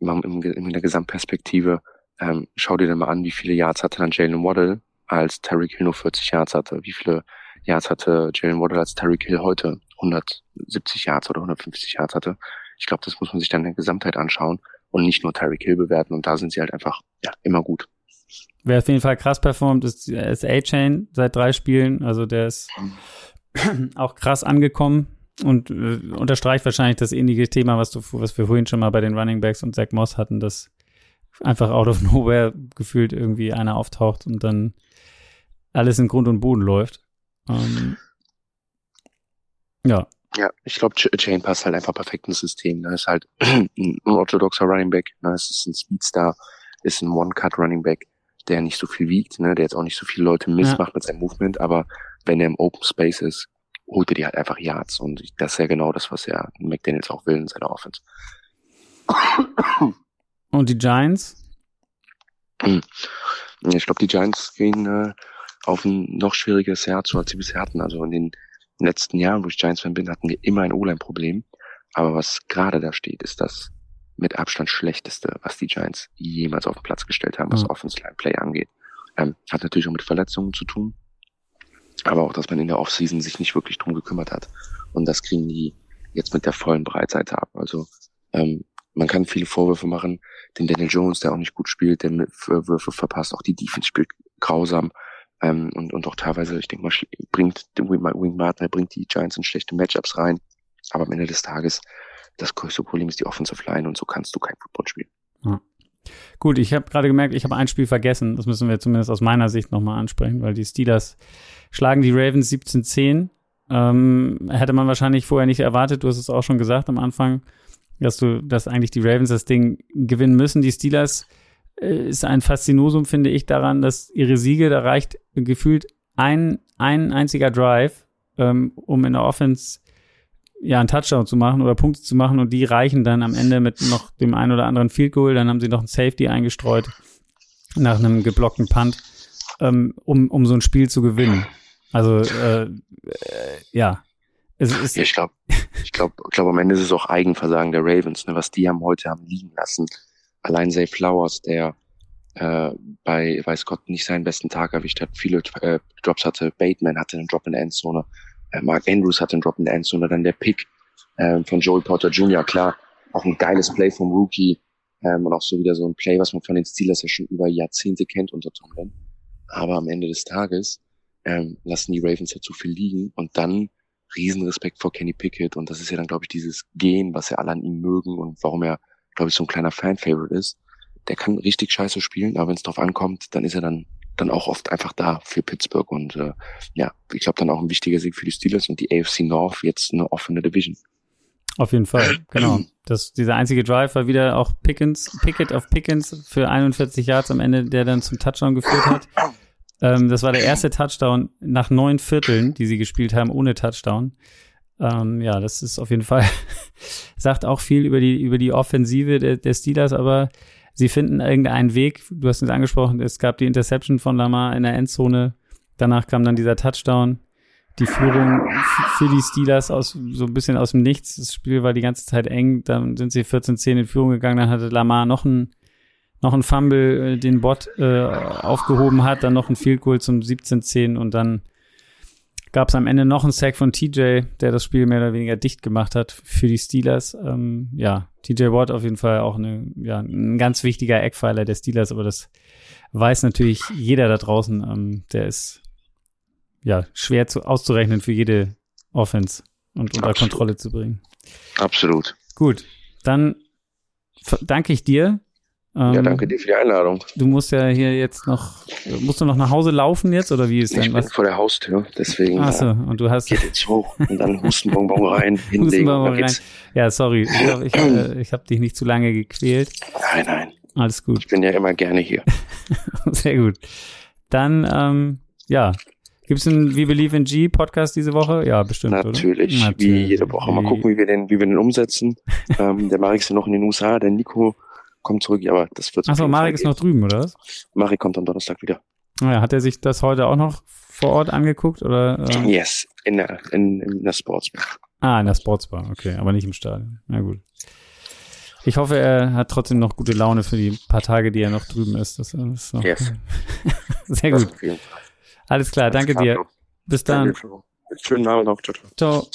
in, der Gesamtperspektive, ähm, schau dir dann mal an, wie viele Yards hatte dann Jalen Waddle, als Terry Hill nur 40 Yards hatte. Wie viele Yards hatte Jalen Waddle, als Terry Hill heute 170 Yards oder 150 Yards hatte. Ich glaube, das muss man sich dann in der Gesamtheit anschauen und nicht nur Terry Hill bewerten. Und da sind sie halt einfach ja immer gut. Wer auf jeden Fall krass performt, ist, ist A-Chain seit drei Spielen. Also der ist auch krass angekommen und äh, unterstreicht wahrscheinlich das ähnliche Thema, was du, was wir vorhin schon mal bei den Running Backs und Zach Moss hatten, dass einfach out of nowhere gefühlt irgendwie einer auftaucht und dann alles in Grund und Boden läuft. Ähm, ja. Ja, ich glaube, Chain passt halt einfach perfekt ins System. Da ist halt ein orthodoxer Running Back, ne? es ist ein Speedstar, ist ein One-Cut Running Back, der nicht so viel wiegt, ne? der jetzt auch nicht so viele Leute missmacht ja. mit seinem Movement, aber wenn er im Open Space ist, holt er die halt einfach Yards. Und das ist ja genau das, was ja McDaniels auch will in seiner Offense. Und die Giants? Hm. Ich glaube, die Giants gehen äh, auf ein noch schwieriges Jahr zu, als sie bisher hatten. Also in den letzten Jahren, wo ich Giants-Fan bin, hatten wir immer ein O-Line-Problem. Aber was gerade da steht, ist das mit Abstand schlechteste, was die Giants jemals auf den Platz gestellt haben, was mhm. Offense-Line-Play angeht. Ähm, hat natürlich auch mit Verletzungen zu tun aber auch, dass man in der Offseason sich nicht wirklich drum gekümmert hat. Und das kriegen die jetzt mit der vollen Breitseite ab. Also ähm, man kann viele Vorwürfe machen, den Daniel Jones, der auch nicht gut spielt, der Würfe verpasst, auch die Defense spielt grausam ähm, und, und auch teilweise, ich denke mal, bringt Wing Martin, bringt die Giants in schlechte Matchups rein. Aber am Ende des Tages, das größte Problem ist die Offensive Line und so kannst du kein Football spielen. Ja. Gut, ich habe gerade gemerkt, ich habe ein Spiel vergessen. Das müssen wir zumindest aus meiner Sicht nochmal ansprechen, weil die Steelers schlagen die Ravens 17-10. Ähm, hätte man wahrscheinlich vorher nicht erwartet. Du hast es auch schon gesagt am Anfang, dass du, dass eigentlich die Ravens das Ding gewinnen müssen. Die Steelers äh, ist ein Faszinosum, finde ich, daran, dass ihre Siege, da reicht gefühlt ein, ein einziger Drive, ähm, um in der Offense ja, einen Touchdown zu machen oder Punkte zu machen und die reichen dann am Ende mit noch dem einen oder anderen Field Goal. Dann haben sie noch ein Safety eingestreut nach einem geblockten Punt, ähm, um, um so ein Spiel zu gewinnen. Also, äh, äh, ja. Es ist ich glaube, ich glaube, ich glaube, am Ende ist es auch Eigenversagen der Ravens, ne, was die haben heute haben liegen lassen. Allein Zay Flowers, der äh, bei, weiß Gott, nicht seinen besten Tag erwischt hat, viele äh, Drops hatte. Bateman hatte einen Drop in der Endzone äh, Mark Andrews hat den Drop in der Endzone, dann der Pick äh, von Joel Porter Jr., klar, auch ein geiles Play vom Rookie ähm, und auch so wieder so ein Play, was man von den Steelers ja schon über Jahrzehnte kennt unter Tomlin. Aber am Ende des Tages ähm, lassen die Ravens ja zu viel liegen und dann Riesenrespekt vor Kenny Pickett und das ist ja dann, glaube ich, dieses Gehen, was ja alle an ihm mögen und warum er, glaube ich, so ein kleiner Fan-Favorite ist. Der kann richtig scheiße spielen, aber wenn es drauf ankommt, dann ist er dann dann auch oft einfach da für Pittsburgh. Und äh, ja, ich glaube dann auch ein wichtiger Sieg für die Steelers und die AFC North jetzt eine offene Division. Auf jeden Fall, genau. Das, dieser einzige Drive war wieder auch Pickens, Pickett auf Pickens für 41 Yards am Ende, der dann zum Touchdown geführt hat. Ähm, das war der erste Touchdown nach neun Vierteln, die sie gespielt haben, ohne Touchdown. Ähm, ja, das ist auf jeden Fall, sagt auch viel über die, über die Offensive der, der Steelers, aber sie finden irgendeinen Weg. Du hast es angesprochen, es gab die Interception von Lamar in der Endzone. Danach kam dann dieser Touchdown. Die Führung für die Steelers aus so ein bisschen aus dem Nichts. Das Spiel war die ganze Zeit eng. Dann sind sie 14-10 in Führung gegangen. Dann hatte Lamar noch ein noch ein Fumble, äh, den Bot äh, aufgehoben hat, dann noch ein Field Goal zum 17-10 und dann gab es am Ende noch einen Sack von TJ, der das Spiel mehr oder weniger dicht gemacht hat für die Steelers. Ähm, ja, TJ Watt auf jeden Fall auch eine, ja, ein ganz wichtiger Eckpfeiler der Steelers, aber das weiß natürlich jeder da draußen. Ähm, der ist ja schwer zu, auszurechnen für jede Offense und unter Absolut. Kontrolle zu bringen. Absolut. Gut, dann danke ich dir ähm, ja, danke dir für die Einladung. Du musst ja hier jetzt noch, musst du noch nach Hause laufen jetzt oder wie ist denn? Ich bin vor der Haustür, deswegen. Achso, und du hast. Geht jetzt hoch und dann Hustenbonbon rein, hinlegen. Hustenbonbon rein. Ja, sorry, ich, hab, ich, äh, ich habe dich nicht zu lange gequält. Nein, nein. Alles gut. Ich bin ja immer gerne hier. Sehr gut. Dann, ähm, ja, Gibt es einen We Believe in G Podcast diese Woche? Ja, bestimmt. Natürlich, Natürlich. wie jede Woche. Mal gucken, wie wir den, wie wir den umsetzen. ähm, der Marek ist ja noch in den USA, der Nico kommt zurück, aber das wird Achso, Marek ist noch drüben, oder was? Marek kommt am Donnerstag wieder. Naja, ah hat er sich das heute auch noch vor Ort angeguckt, oder? Ähm? Yes, in der, in, in der Sportsbar. Ah, in der Sportsbar, okay, aber nicht im Stadion. Na gut. Ich hoffe, er hat trotzdem noch gute Laune für die paar Tage, die er noch drüben ist. Das ist noch yes. Sehr gut. Alles klar, danke dir. Bis dann. Schönen Abend noch. Ciao. ciao.